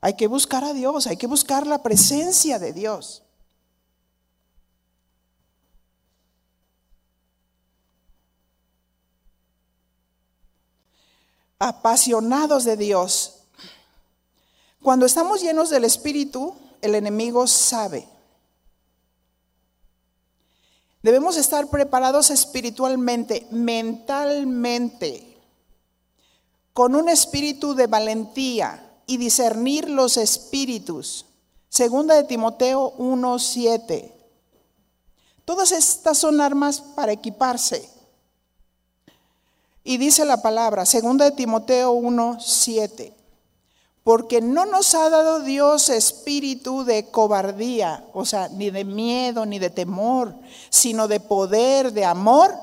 Hay que buscar a Dios, hay que buscar la presencia de Dios. Apasionados de Dios, cuando estamos llenos del Espíritu, el enemigo sabe. Debemos estar preparados espiritualmente, mentalmente, con un espíritu de valentía y discernir los espíritus. Segunda de Timoteo 1:7. Todas estas son armas para equiparse. Y dice la palabra, segunda de Timoteo 1:7 porque no nos ha dado Dios espíritu de cobardía, o sea, ni de miedo, ni de temor, sino de poder, de amor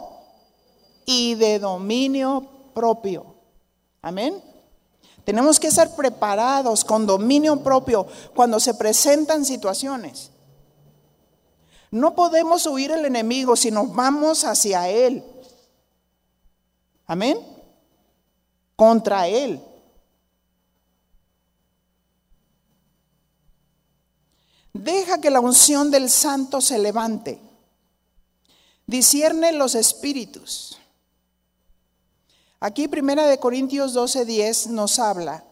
y de dominio propio. Amén. Tenemos que estar preparados con dominio propio cuando se presentan situaciones. No podemos huir el enemigo si nos vamos hacia él. Amén. Contra él. Deja que la unción del santo se levante. Discierne los espíritus. Aquí Primera de Corintios 12:10 nos habla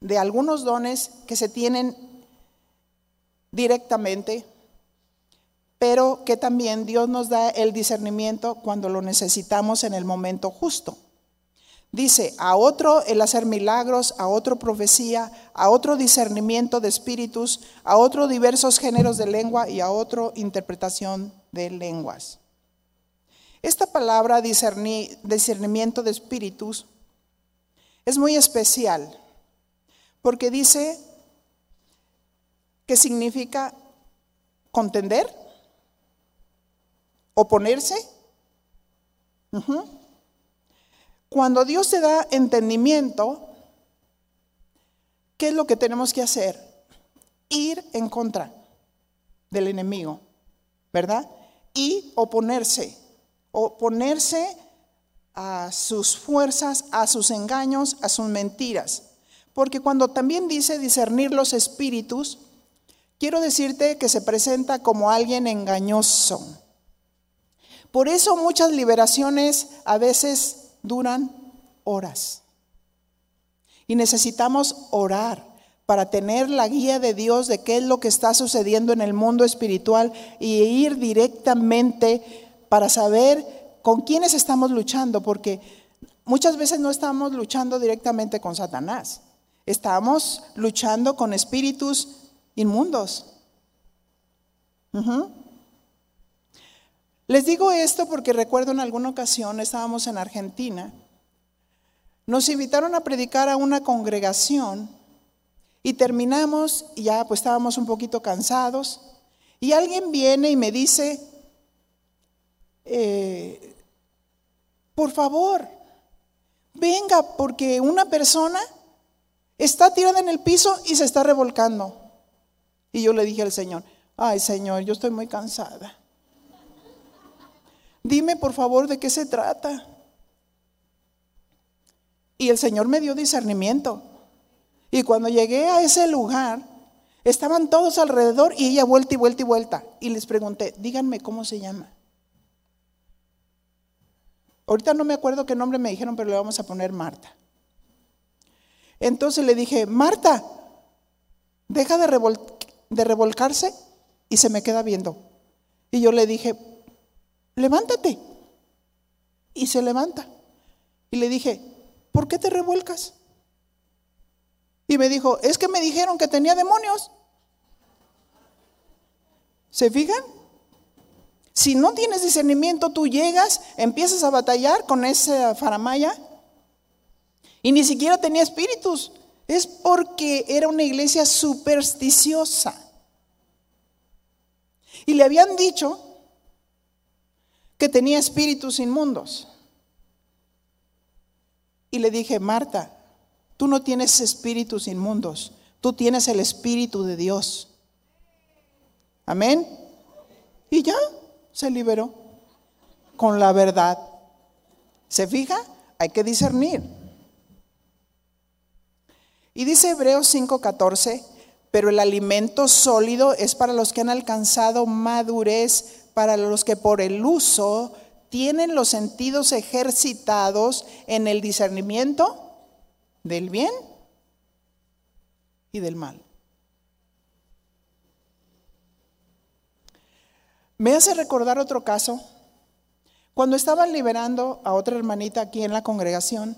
de algunos dones que se tienen directamente, pero que también Dios nos da el discernimiento cuando lo necesitamos en el momento justo. Dice, a otro el hacer milagros, a otro profecía, a otro discernimiento de espíritus, a otro diversos géneros de lengua y a otro interpretación de lenguas. Esta palabra discernimiento de espíritus es muy especial porque dice que significa contender, oponerse. Cuando Dios te da entendimiento, ¿qué es lo que tenemos que hacer? Ir en contra del enemigo, ¿verdad? Y oponerse, oponerse a sus fuerzas, a sus engaños, a sus mentiras. Porque cuando también dice discernir los espíritus, quiero decirte que se presenta como alguien engañoso. Por eso muchas liberaciones a veces duran horas. Y necesitamos orar para tener la guía de Dios de qué es lo que está sucediendo en el mundo espiritual y ir directamente para saber con quiénes estamos luchando, porque muchas veces no estamos luchando directamente con Satanás, estamos luchando con espíritus inmundos. Les digo esto porque recuerdo en alguna ocasión estábamos en Argentina, nos invitaron a predicar a una congregación y terminamos y ya pues estábamos un poquito cansados y alguien viene y me dice, eh, por favor, venga porque una persona está tirada en el piso y se está revolcando. Y yo le dije al Señor, ay Señor, yo estoy muy cansada. Dime por favor de qué se trata. Y el Señor me dio discernimiento. Y cuando llegué a ese lugar, estaban todos alrededor y ella vuelta y vuelta y vuelta. Y les pregunté, díganme cómo se llama. Ahorita no me acuerdo qué nombre me dijeron, pero le vamos a poner Marta. Entonces le dije, Marta, deja de, de revolcarse y se me queda viendo. Y yo le dije, levántate. Y se levanta. Y le dije, ¿por qué te revuelcas? Y me dijo, es que me dijeron que tenía demonios. ¿Se fijan? Si no tienes discernimiento, tú llegas, empiezas a batallar con esa faramaya y ni siquiera tenía espíritus. Es porque era una iglesia supersticiosa. Y le habían dicho que tenía espíritus inmundos. Y le dije, Marta, tú no tienes espíritus inmundos, tú tienes el espíritu de Dios. Amén. Y ya, se liberó con la verdad. ¿Se fija? Hay que discernir. Y dice Hebreos 5:14, pero el alimento sólido es para los que han alcanzado madurez, para los que por el uso tienen los sentidos ejercitados en el discernimiento del bien y del mal. Me hace recordar otro caso. Cuando estaban liberando a otra hermanita aquí en la congregación,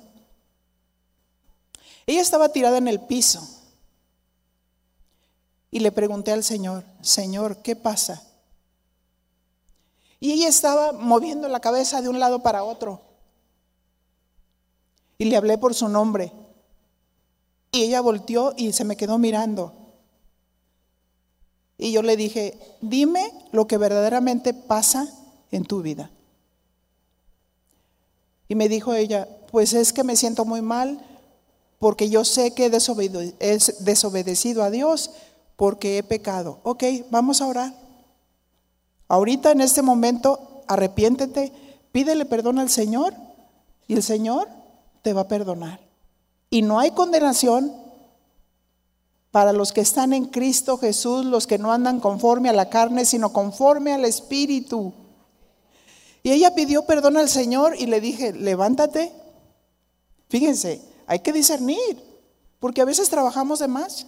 ella estaba tirada en el piso. Y le pregunté al Señor, Señor, ¿qué pasa? Y ella estaba moviendo la cabeza de un lado para otro. Y le hablé por su nombre. Y ella volteó y se me quedó mirando. Y yo le dije, dime lo que verdaderamente pasa en tu vida. Y me dijo ella, pues es que me siento muy mal porque yo sé que he desobedecido a Dios porque he pecado. Ok, vamos a orar. Ahorita en este momento, arrepiéntete, pídele perdón al Señor y el Señor te va a perdonar. Y no hay condenación para los que están en Cristo Jesús, los que no andan conforme a la carne, sino conforme al Espíritu. Y ella pidió perdón al Señor y le dije, levántate. Fíjense, hay que discernir, porque a veces trabajamos de más.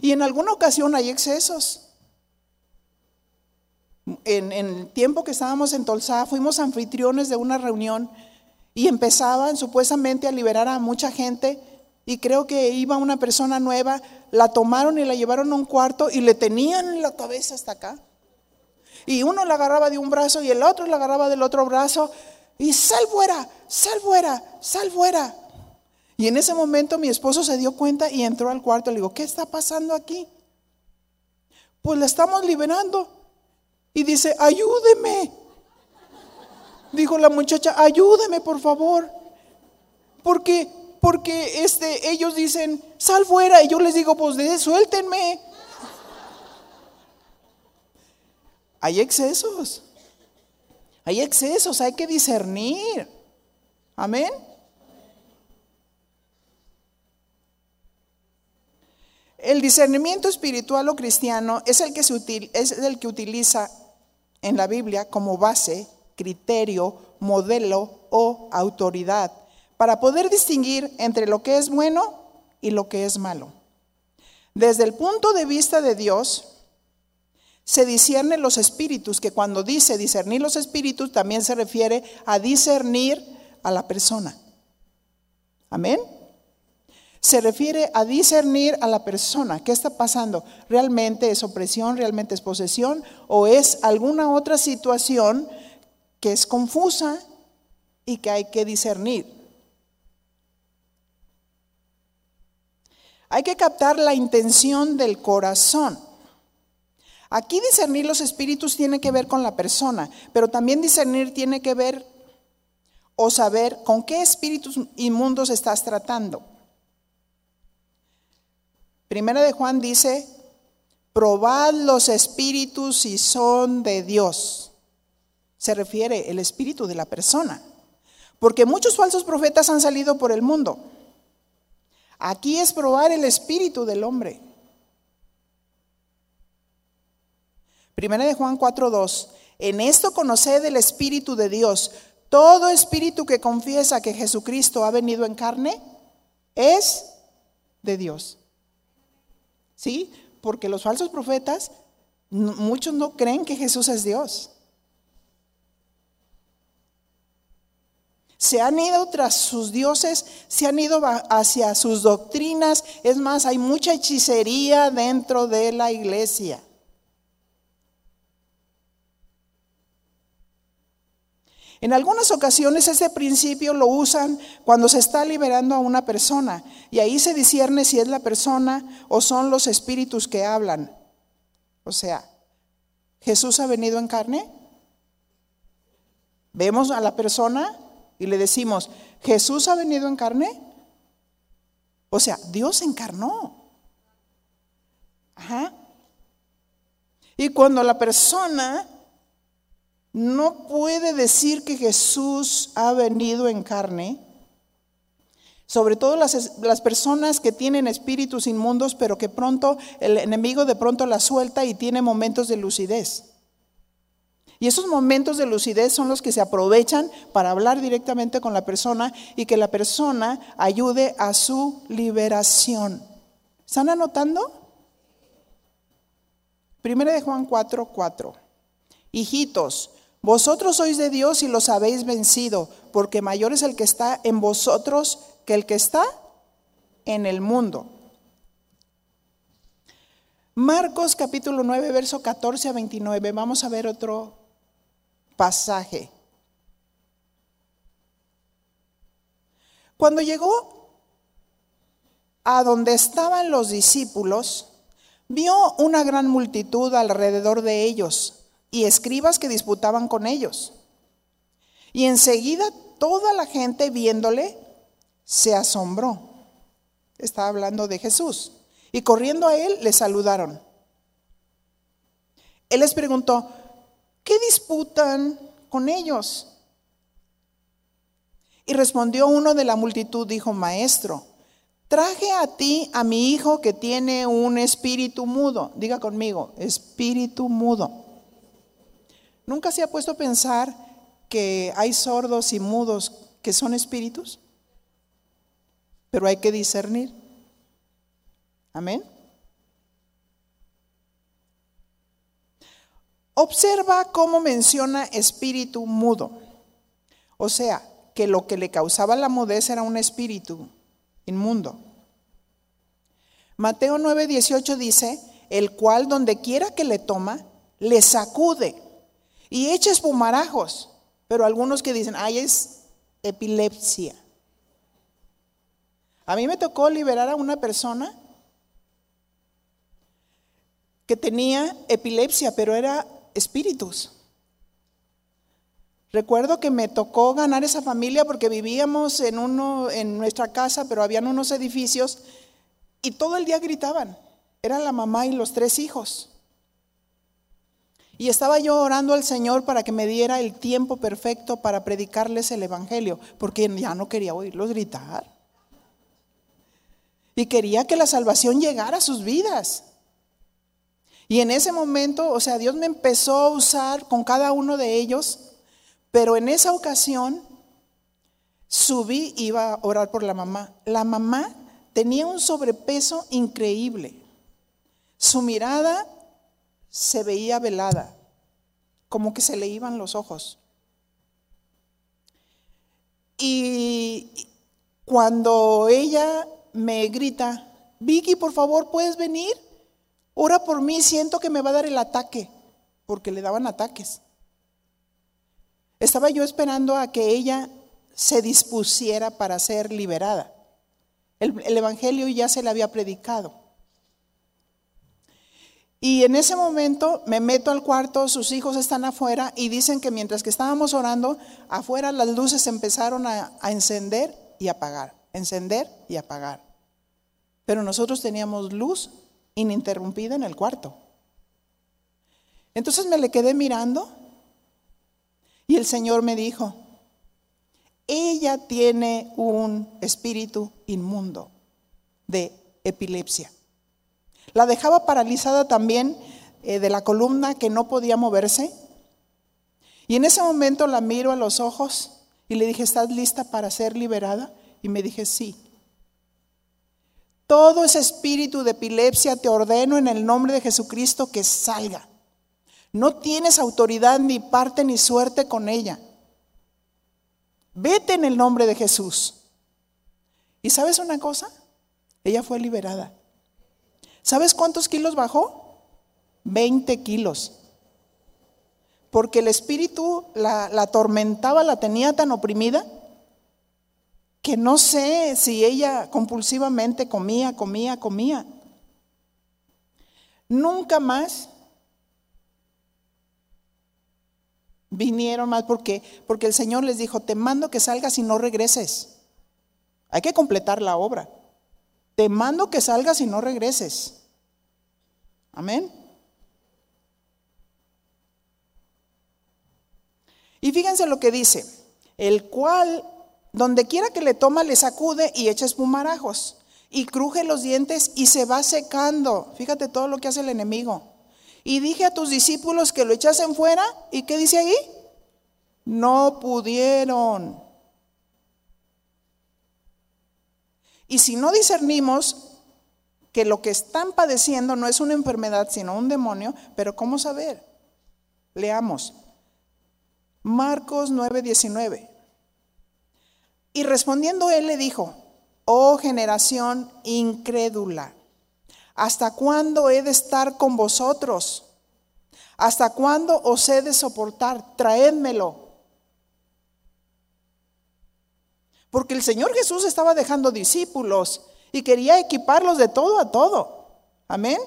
Y en alguna ocasión hay excesos. En, el tiempo que estábamos en Tolsá, fuimos anfitriones de una reunión y empezaban supuestamente a liberar a mucha gente y creo que iba una persona nueva, la tomaron y la llevaron a un cuarto y le tenían la cabeza hasta acá. Y uno la agarraba de un brazo y el otro la agarraba del otro brazo y sal fuera, sal fuera, sal fuera. Y en ese momento mi esposo se dio cuenta y entró al cuarto. Le digo, ¿qué está pasando aquí? Pues la estamos liberando. Y dice, ayúdeme. Dijo la muchacha, ayúdeme por favor. Porque, porque este, ellos dicen, sal fuera. Y yo les digo, pues de, suéltenme. Hay excesos. Hay excesos, hay que discernir. Amén. El discernimiento espiritual o cristiano es el que, se es el que utiliza en la Biblia como base criterio, modelo o autoridad para poder distinguir entre lo que es bueno y lo que es malo. Desde el punto de vista de Dios, se disciernen los espíritus, que cuando dice discernir los espíritus también se refiere a discernir a la persona. Amén. Se refiere a discernir a la persona. ¿Qué está pasando? ¿Realmente es opresión? ¿Realmente es posesión? ¿O es alguna otra situación que es confusa y que hay que discernir? Hay que captar la intención del corazón. Aquí discernir los espíritus tiene que ver con la persona, pero también discernir tiene que ver o saber con qué espíritus inmundos estás tratando. Primera de Juan dice, probad los espíritus si son de Dios. Se refiere el espíritu de la persona. Porque muchos falsos profetas han salido por el mundo. Aquí es probar el espíritu del hombre. Primera de Juan 4:2. En esto conoced el espíritu de Dios. Todo espíritu que confiesa que Jesucristo ha venido en carne es de Dios. ¿Sí? Porque los falsos profetas, muchos no creen que Jesús es Dios. Se han ido tras sus dioses, se han ido hacia sus doctrinas. Es más, hay mucha hechicería dentro de la iglesia. En algunas ocasiones ese principio lo usan cuando se está liberando a una persona y ahí se discierne si es la persona o son los espíritus que hablan. O sea, Jesús ha venido en carne. Vemos a la persona y le decimos, Jesús ha venido en carne. O sea, Dios encarnó. Ajá. Y cuando la persona no puede decir que Jesús ha venido en carne, sobre todo las, las, personas que tienen espíritus inmundos, pero que pronto el enemigo de pronto la suelta y tiene momentos de lucidez. Y esos momentos de lucidez son los que se aprovechan para hablar directamente con la persona y que la persona ayude a su liberación. ¿Están anotando? Primera de Juan 4, 4. Hijitos, vosotros sois de Dios y los habéis vencido, porque mayor es el que está en vosotros que el que está en el mundo. Marcos capítulo 9, verso 14 a 29. Vamos a ver otro pasaje. Cuando llegó a donde estaban los discípulos, vio una gran multitud alrededor de ellos y escribas que disputaban con ellos. Y enseguida toda la gente viéndole se asombró. Estaba hablando de Jesús. Y corriendo a él le saludaron. Él les preguntó, ¿qué disputan con ellos? Y respondió uno de la multitud, dijo, maestro, traje a ti a mi hijo que tiene un espíritu mudo. Diga conmigo, espíritu mudo. ¿Nunca se ha puesto a pensar que hay sordos y mudos que son espíritus? Pero hay que discernir. Amén. Observa cómo menciona espíritu mudo. O sea, que lo que le causaba la mudez era un espíritu inmundo. Mateo 9:18 dice, el cual donde quiera que le toma, le sacude y echa espumarajos. Pero algunos que dicen, ay, es epilepsia. A mí me tocó liberar a una persona que tenía epilepsia, pero era espíritus. Recuerdo que me tocó ganar esa familia porque vivíamos en uno en nuestra casa, pero habían unos edificios y todo el día gritaban. Era la mamá y los tres hijos. Y estaba yo orando al Señor para que me diera el tiempo perfecto para predicarles el evangelio, porque ya no quería oírlos gritar. Y quería que la salvación llegara a sus vidas. Y en ese momento, o sea, Dios me empezó a usar con cada uno de ellos, pero en esa ocasión subí iba a orar por la mamá. La mamá tenía un sobrepeso increíble. Su mirada se veía velada, como que se le iban los ojos. Y cuando ella me grita, Vicky, por favor, ¿puedes venir? Ora por mí, siento que me va a dar el ataque, porque le daban ataques. Estaba yo esperando a que ella se dispusiera para ser liberada. El, Evangelio ya se le había predicado. Y en ese momento me meto al cuarto, sus hijos están afuera y dicen que mientras que estábamos orando, afuera las luces empezaron a, a encender y apagar, encender y apagar. Pero nosotros teníamos luz ininterrumpida en el cuarto. Entonces me le quedé mirando y el Señor me dijo, ella tiene un espíritu inmundo de epilepsia. La dejaba paralizada también eh, de la columna que no podía moverse. Y en ese momento la miro a los ojos y le dije, ¿estás lista para ser liberada? Y me dije, sí. Todo ese espíritu de epilepsia te ordeno en el nombre de Jesucristo que salga. No tienes autoridad ni parte ni suerte con ella. Vete en el nombre de Jesús. ¿Y sabes una cosa? Ella fue liberada. ¿Sabes cuántos kilos bajó? 20 kilos. Porque el espíritu la, la atormentaba, la tenía tan oprimida que no sé si ella compulsivamente comía, comía, comía. Nunca más vinieron más porque porque el Señor les dijo, "Te mando que salgas y no regreses." Hay que completar la obra. Te mando que salgas y no regreses. Amén. Y fíjense lo que dice, el cual donde quiera que le toma, le sacude y echa espumarajos. Y cruje los dientes y se va secando. Fíjate todo lo que hace el enemigo. Y dije a tus discípulos que lo echasen fuera. ¿Y qué dice ahí? No pudieron. Y si no discernimos que lo que están padeciendo no es una enfermedad, sino un demonio, pero ¿cómo saber? Leamos. Marcos 9:19. Y respondiendo él le dijo, oh generación incrédula, ¿hasta cuándo he de estar con vosotros? ¿Hasta cuándo os he de soportar? Traédmelo. Porque el Señor Jesús estaba dejando discípulos y quería equiparlos de todo a todo. Amén.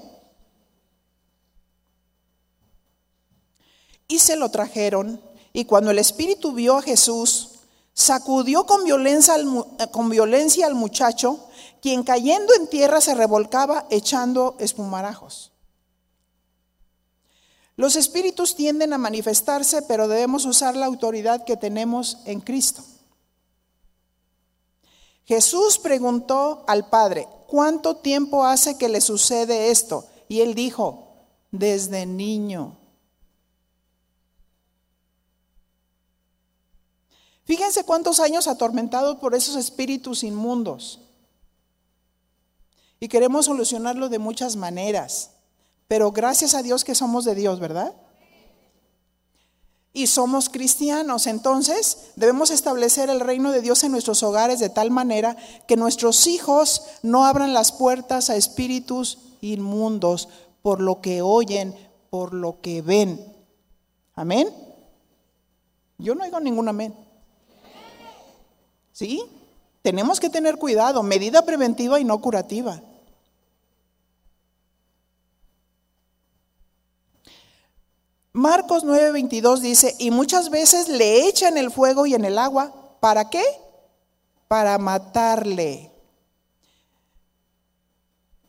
Y se lo trajeron. Y cuando el Espíritu vio a Jesús, sacudió con violencia, al, eh, muchacho, quien cayendo en tierra se revolcaba echando espumarajos. Los espíritus tienden a manifestarse, pero debemos usar la autoridad que tenemos en Cristo. Jesús preguntó al Padre, ¿cuánto tiempo hace que le sucede esto? Y él dijo, desde niño. Fíjense cuántos años atormentados por esos espíritus inmundos. Y queremos solucionarlo de muchas maneras. Pero gracias a Dios que somos de Dios, ¿verdad? Y somos cristianos. Entonces debemos establecer el reino de Dios en nuestros hogares de tal manera que nuestros hijos no abran las puertas a espíritus inmundos por lo que oyen, por lo que ven. Amén. Yo no oigo ningún amén. ¿Sí? Tenemos que tener cuidado, medida preventiva y no curativa. Marcos 9:22 dice, y muchas veces le echan el fuego y en el agua, ¿para qué? Para matarle.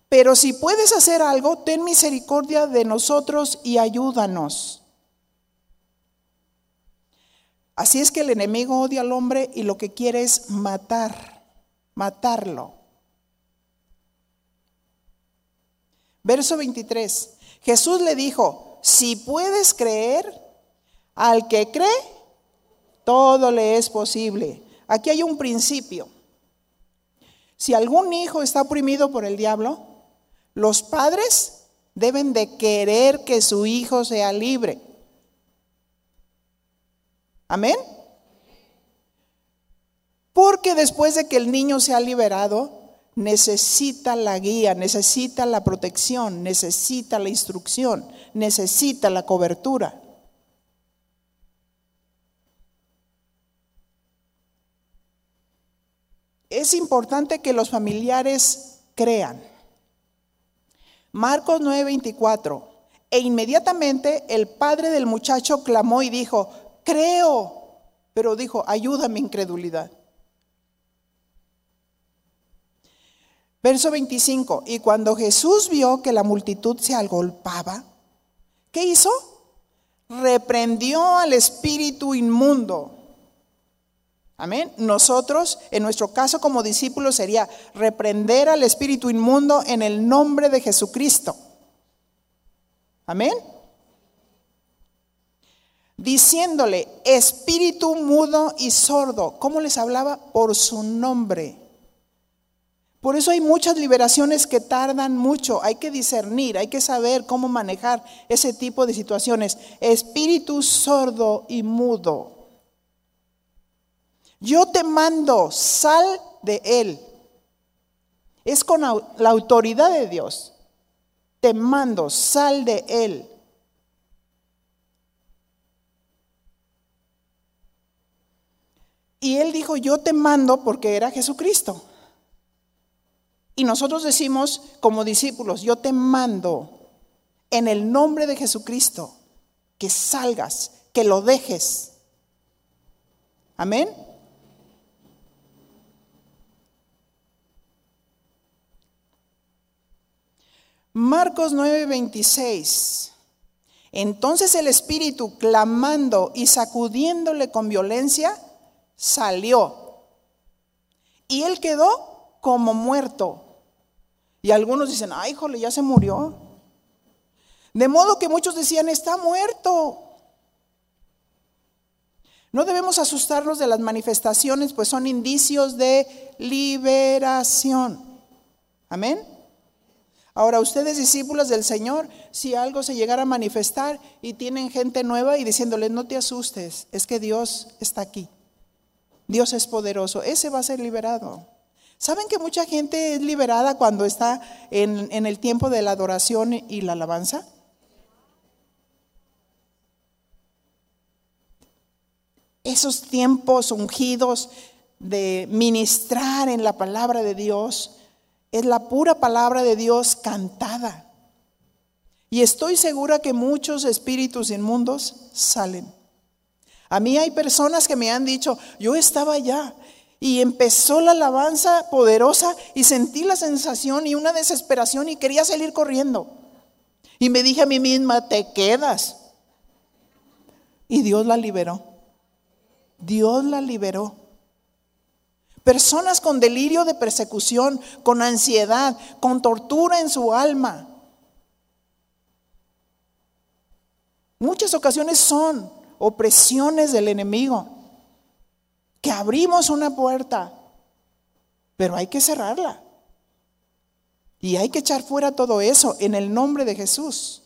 Pero si puedes hacer algo, ten misericordia de nosotros y ayúdanos. Así es que el enemigo odia al hombre y lo que quiere es matar, matarlo. Verso 23. Jesús le dijo, si puedes creer, al que cree, todo le es posible. Aquí hay un principio. Si algún hijo está oprimido por el diablo, los padres deben de querer que su hijo sea libre. Amén. Porque después de que el niño sea liberado, necesita la guía, necesita la protección, necesita la instrucción, necesita la cobertura. Es importante que los familiares crean. Marcos 9:24. E inmediatamente el padre del muchacho clamó y dijo, creo, pero dijo, ayúdame incredulidad. Verso 25, y cuando Jesús vio que la multitud se agolpaba, ¿qué hizo? Reprendió al espíritu inmundo. Amén. Nosotros, en nuestro caso como discípulos, sería reprender al espíritu inmundo en el nombre de Jesucristo. Amén. Diciéndole, espíritu mudo y sordo, ¿cómo les hablaba? Por su nombre. Por eso hay muchas liberaciones que tardan mucho. Hay que discernir, hay que saber cómo manejar ese tipo de situaciones. Espíritu sordo y mudo. Yo te mando, sal de él. Es con la autoridad de Dios. Te mando, sal de él. Y él dijo, yo te mando porque era Jesucristo. Y nosotros decimos como discípulos, yo te mando en el nombre de Jesucristo que salgas, que lo dejes. Amén. Marcos 9:26. Entonces el espíritu, clamando y sacudiéndole con violencia, salió. Y él quedó como muerto. Y algunos dicen, ay, híjole, ya se murió. De modo que muchos decían, está muerto. No debemos asustarnos de las manifestaciones, pues son indicios de liberación. Amén. Ahora, ustedes discípulos del Señor, si algo se llegara a manifestar y tienen gente nueva y diciéndole, no te asustes, es que Dios está aquí. Dios es poderoso, ese va a ser liberado. ¿Saben que mucha gente es liberada cuando está en, el tiempo de la adoración y la alabanza? Esos tiempos ungidos de ministrar en la palabra de Dios es la pura palabra de Dios cantada. Y estoy segura que muchos espíritus inmundos salen. A mí hay personas que me han dicho, yo estaba allá y empezó la alabanza poderosa y sentí la sensación y una desesperación y quería salir corriendo. Y me dije a mí misma, te quedas. Y Dios la liberó. Dios la liberó. Personas con delirio de persecución, con ansiedad, con tortura en su alma. Muchas ocasiones son opresiones del enemigo que abrimos una puerta, pero hay que cerrarla. Y hay que echar fuera todo eso en el nombre de Jesús.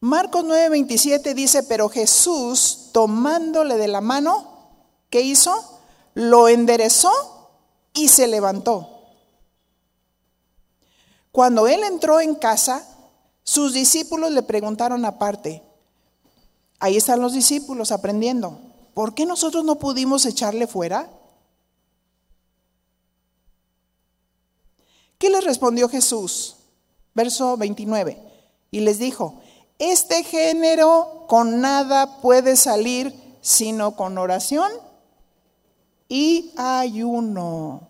Marcos 9:27 dice, pero Jesús tomándole de la mano, ¿qué hizo? Lo enderezó y se levantó. Cuando él entró en casa, sus discípulos le preguntaron aparte, ahí están los discípulos aprendiendo, ¿por qué nosotros no pudimos echarle fuera? ¿Qué les respondió Jesús? Verso 29. Y les dijo, este género con nada puede salir sino con oración y ayuno.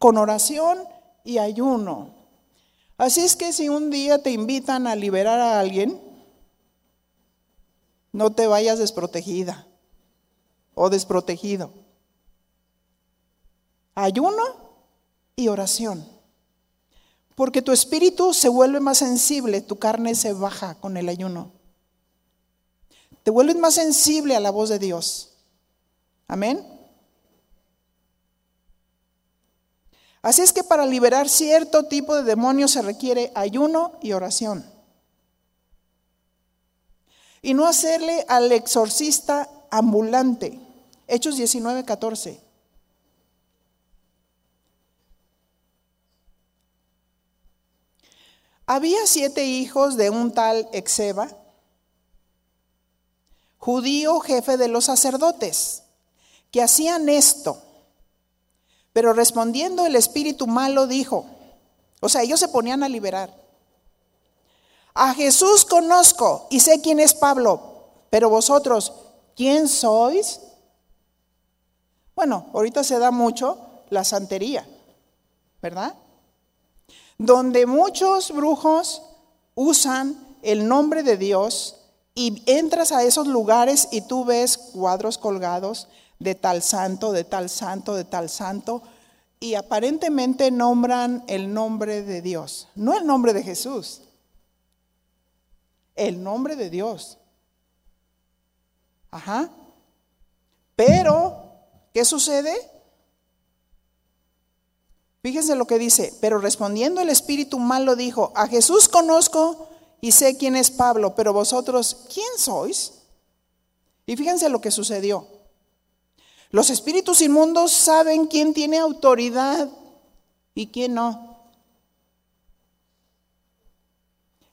Con oración y ayuno. Así es que si un día te invitan a liberar a alguien, no te vayas desprotegida o desprotegido. Ayuno y oración. Porque tu espíritu se vuelve más sensible, tu carne se baja con el ayuno. Te vuelves más sensible a la voz de Dios. Amén. Así es que para liberar cierto tipo de demonios se requiere ayuno y oración. Y no hacerle al exorcista ambulante. Hechos 19, 14. Había siete hijos de un tal Exeba, judío jefe de los sacerdotes, que hacían esto. Pero respondiendo el espíritu malo dijo, o sea, ellos se ponían a liberar. A Jesús conozco y sé quién es Pablo, pero vosotros, ¿quién sois? Bueno, ahorita se da mucho la santería, ¿verdad? Donde muchos brujos usan el nombre de Dios y entras a esos lugares y tú ves cuadros colgados de tal santo, de tal santo, de tal santo, y aparentemente nombran el nombre de Dios, no el nombre de Jesús, el nombre de Dios. Ajá. Pero, ¿qué sucede? Fíjense lo que dice, pero respondiendo el espíritu malo dijo, a Jesús conozco y sé quién es Pablo, pero vosotros, ¿quién sois? Y fíjense lo que sucedió. Los espíritus inmundos saben quién tiene autoridad y quién no.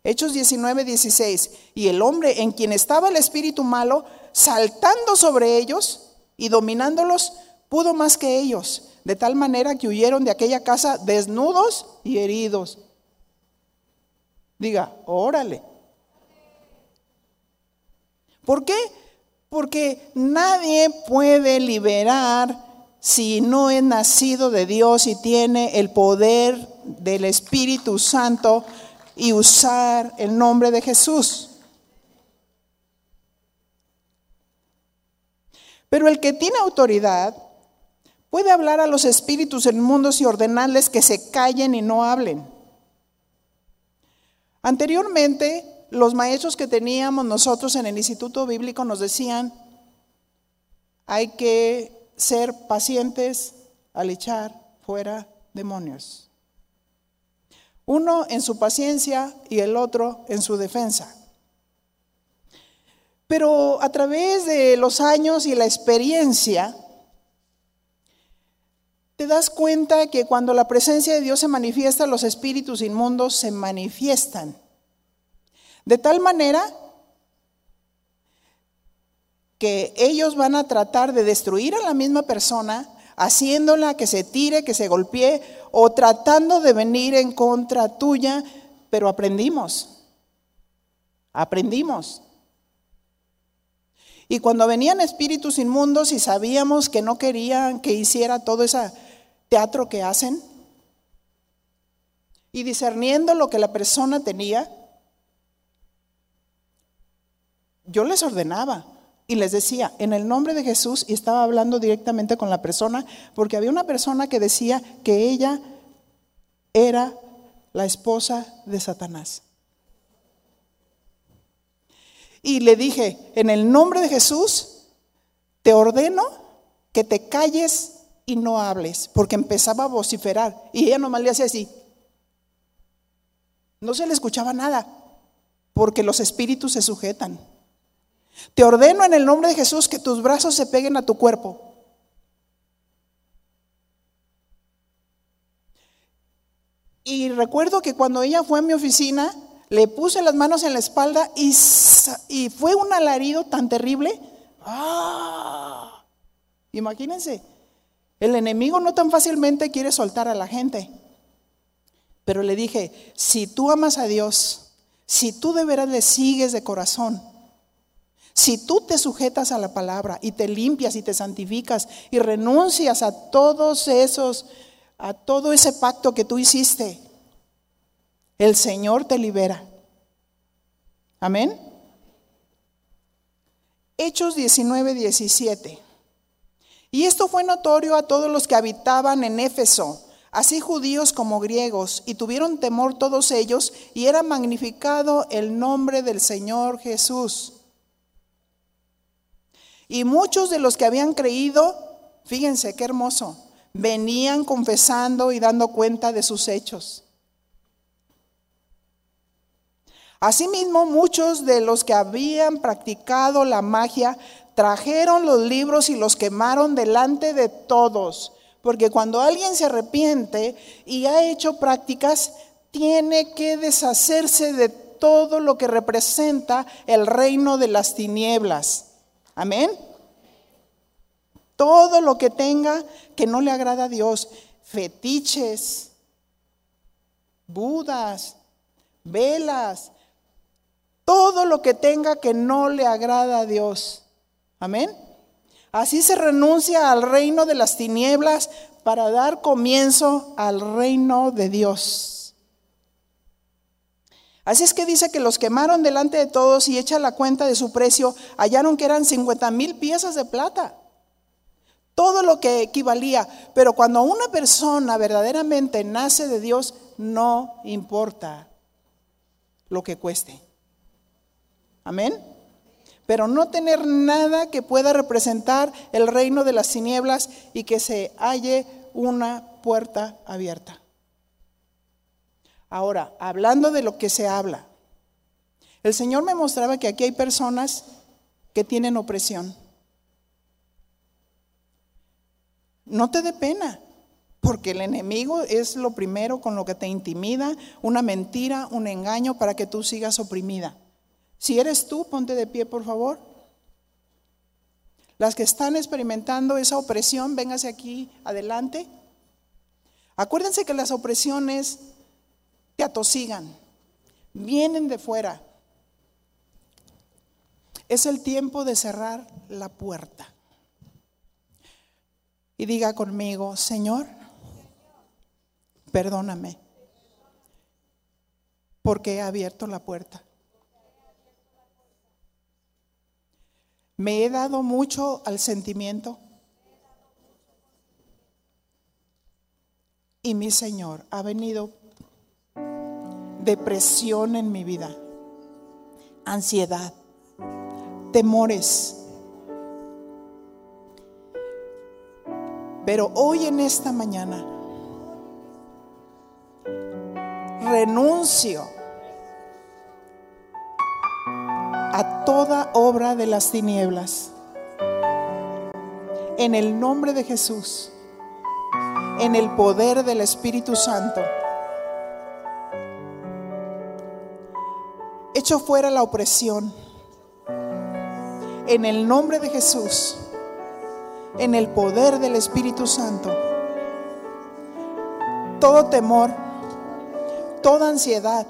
Hechos 19, 16. Y el hombre en quien estaba el espíritu malo, saltando sobre ellos y dominándolos, pudo más que ellos, de tal manera que huyeron de aquella casa desnudos y heridos. Diga, órale. ¿Por qué? Porque nadie puede liberar si no es nacido de Dios y tiene el poder del Espíritu Santo y usar el nombre de Jesús. Pero el que tiene autoridad puede hablar a los espíritus inmundos y ordenarles que se callen y no hablen. Anteriormente, los maestros que teníamos nosotros en el Instituto Bíblico nos decían, hay que ser pacientes al echar fuera demonios. Uno en su paciencia y el otro en su defensa. Pero a través de los años y la experiencia, te das cuenta que cuando la presencia de Dios se manifiesta, los espíritus inmundos se manifiestan. De tal manera que ellos van a tratar de destruir a la misma persona, haciéndola que se tire, que se golpee, o tratando de venir en contra tuya, pero aprendimos, aprendimos. Y cuando venían espíritus inmundos y sabíamos que no querían que hiciera todo ese teatro que hacen, y discerniendo lo que la persona tenía, yo les ordenaba y les decía, en el nombre de Jesús, y estaba hablando directamente con la persona, porque había una persona que decía que ella era la esposa de Satanás. Y le dije, en el nombre de Jesús, te ordeno que te calles y no hables, porque empezaba a vociferar. Y ella nomás le hacía así. No se le escuchaba nada, porque los espíritus se sujetan. Te ordeno en el nombre de Jesús que tus brazos se peguen a tu cuerpo. Y recuerdo que cuando ella fue a mi oficina, le puse las manos en la espalda y, y fue un alarido tan terrible. ¡Ah! Imagínense, el enemigo no tan fácilmente quiere soltar a la gente. Pero le dije, si tú amas a Dios, si tú de veras le sigues de corazón, si tú te sujetas a la palabra y te limpias y te santificas y renuncias a todos esos, a todo ese pacto que tú hiciste, el Señor te libera. Amén. Hechos 19, 17. Y esto fue notorio a todos los que habitaban en Éfeso, así judíos como griegos, y tuvieron temor todos ellos, y era magnificado el nombre del Señor Jesús. Y muchos de los que habían creído, fíjense qué hermoso, venían confesando y dando cuenta de sus hechos. Asimismo, muchos de los que habían practicado la magia trajeron los libros y los quemaron delante de todos, porque cuando alguien se arrepiente y ha hecho prácticas, tiene que deshacerse de todo lo que representa el reino de las tinieblas. Amén. Todo lo que tenga que no le agrada a Dios, fetiches, budas, velas, todo lo que tenga que no le agrada a Dios. Amén. Así se renuncia al reino de las tinieblas para dar comienzo al reino de Dios. Así es que dice que los quemaron delante de todos y echa la cuenta de su precio, hallaron que eran 50 mil piezas de plata. Todo lo que equivalía. Pero cuando una persona verdaderamente nace de Dios, no importa lo que cueste. Amén. Pero no tener nada que pueda representar el reino de las tinieblas y que se halle una puerta abierta. Ahora, hablando de lo que se habla, el Señor me mostraba que aquí hay personas que tienen opresión. No te dé pena, porque el enemigo es lo primero con lo que te intimida, una mentira, un engaño para que tú sigas oprimida. Si eres tú, ponte de pie, por favor. Las que están experimentando esa opresión, véngase aquí adelante. Acuérdense que las opresiones te atosigan, vienen de fuera. Es el tiempo de cerrar la puerta. Y diga conmigo, Señor, perdóname, porque he abierto la puerta. Me he dado mucho al sentimiento. Y mi Señor ha venido depresión en mi vida, ansiedad, temores. Pero hoy en esta mañana renuncio a toda obra de las tinieblas. En el nombre de Jesús, en el poder del Espíritu Santo, echo fuera la opresión. En el nombre de Jesús, en el poder del Espíritu Santo, todo temor, toda ansiedad,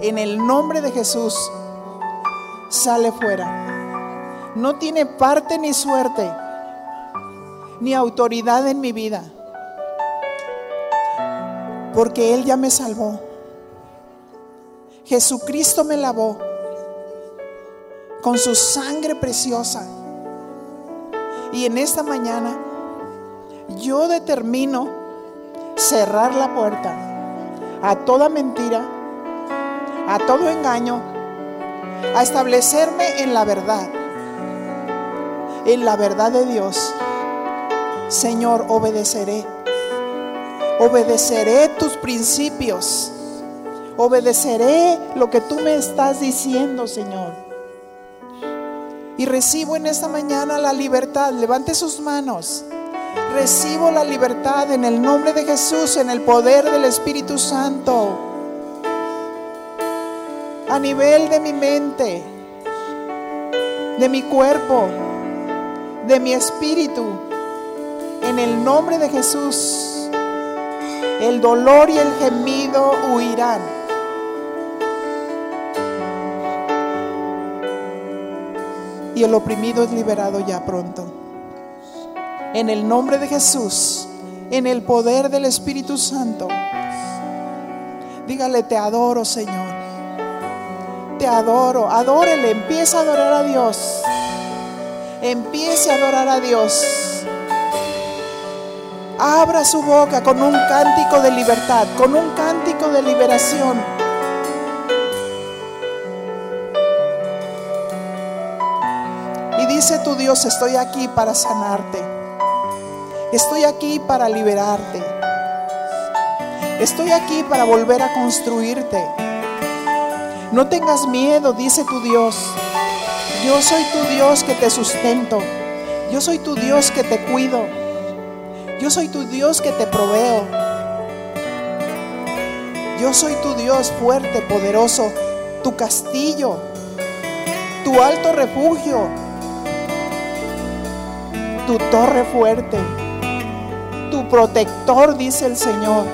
en el nombre de Jesús, sale fuera. No tiene parte ni suerte, ni autoridad en mi vida. Porque Él ya me salvó. Jesucristo me lavó con su sangre preciosa. Y en esta mañana yo determino cerrar la puerta a toda mentira, a todo engaño, a establecerme en la verdad, en la verdad de Dios. Señor, obedeceré. Obedeceré tus principios. Obedeceré lo que tú me estás diciendo, Señor. Y recibo en esta mañana la libertad. Levante sus manos. Recibo la libertad en el nombre de Jesús, en el poder del Espíritu Santo a nivel de mi mente, de mi cuerpo, de mi espíritu. En el nombre de Jesús, el dolor y el gemido huirán. Y el oprimido es liberado ya pronto. En el nombre de Jesús, en el poder del Espíritu Santo. Dígale, te adoro, Señor te adoro. Adórele, empieza a adorar a Dios. Empiece a adorar a Dios. Abra su boca con un cántico de libertad, con un cántico de liberación. Dice tu Dios, estoy aquí para sanarte. Estoy aquí para liberarte. Estoy aquí para volver a construirte. No tengas miedo, dice tu Dios. Yo soy tu Dios que te sustento. Yo soy tu Dios que te cuido. Yo soy tu Dios que te proveo. Yo soy tu Dios fuerte, poderoso, tu castillo, tu alto refugio, tu torre fuerte, tu protector, dice el Señor.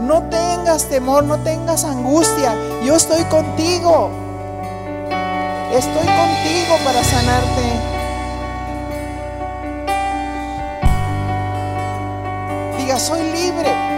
No tengas temor, no tengas angustia. Yo estoy contigo. Estoy contigo para sanarte. Diga, soy libre.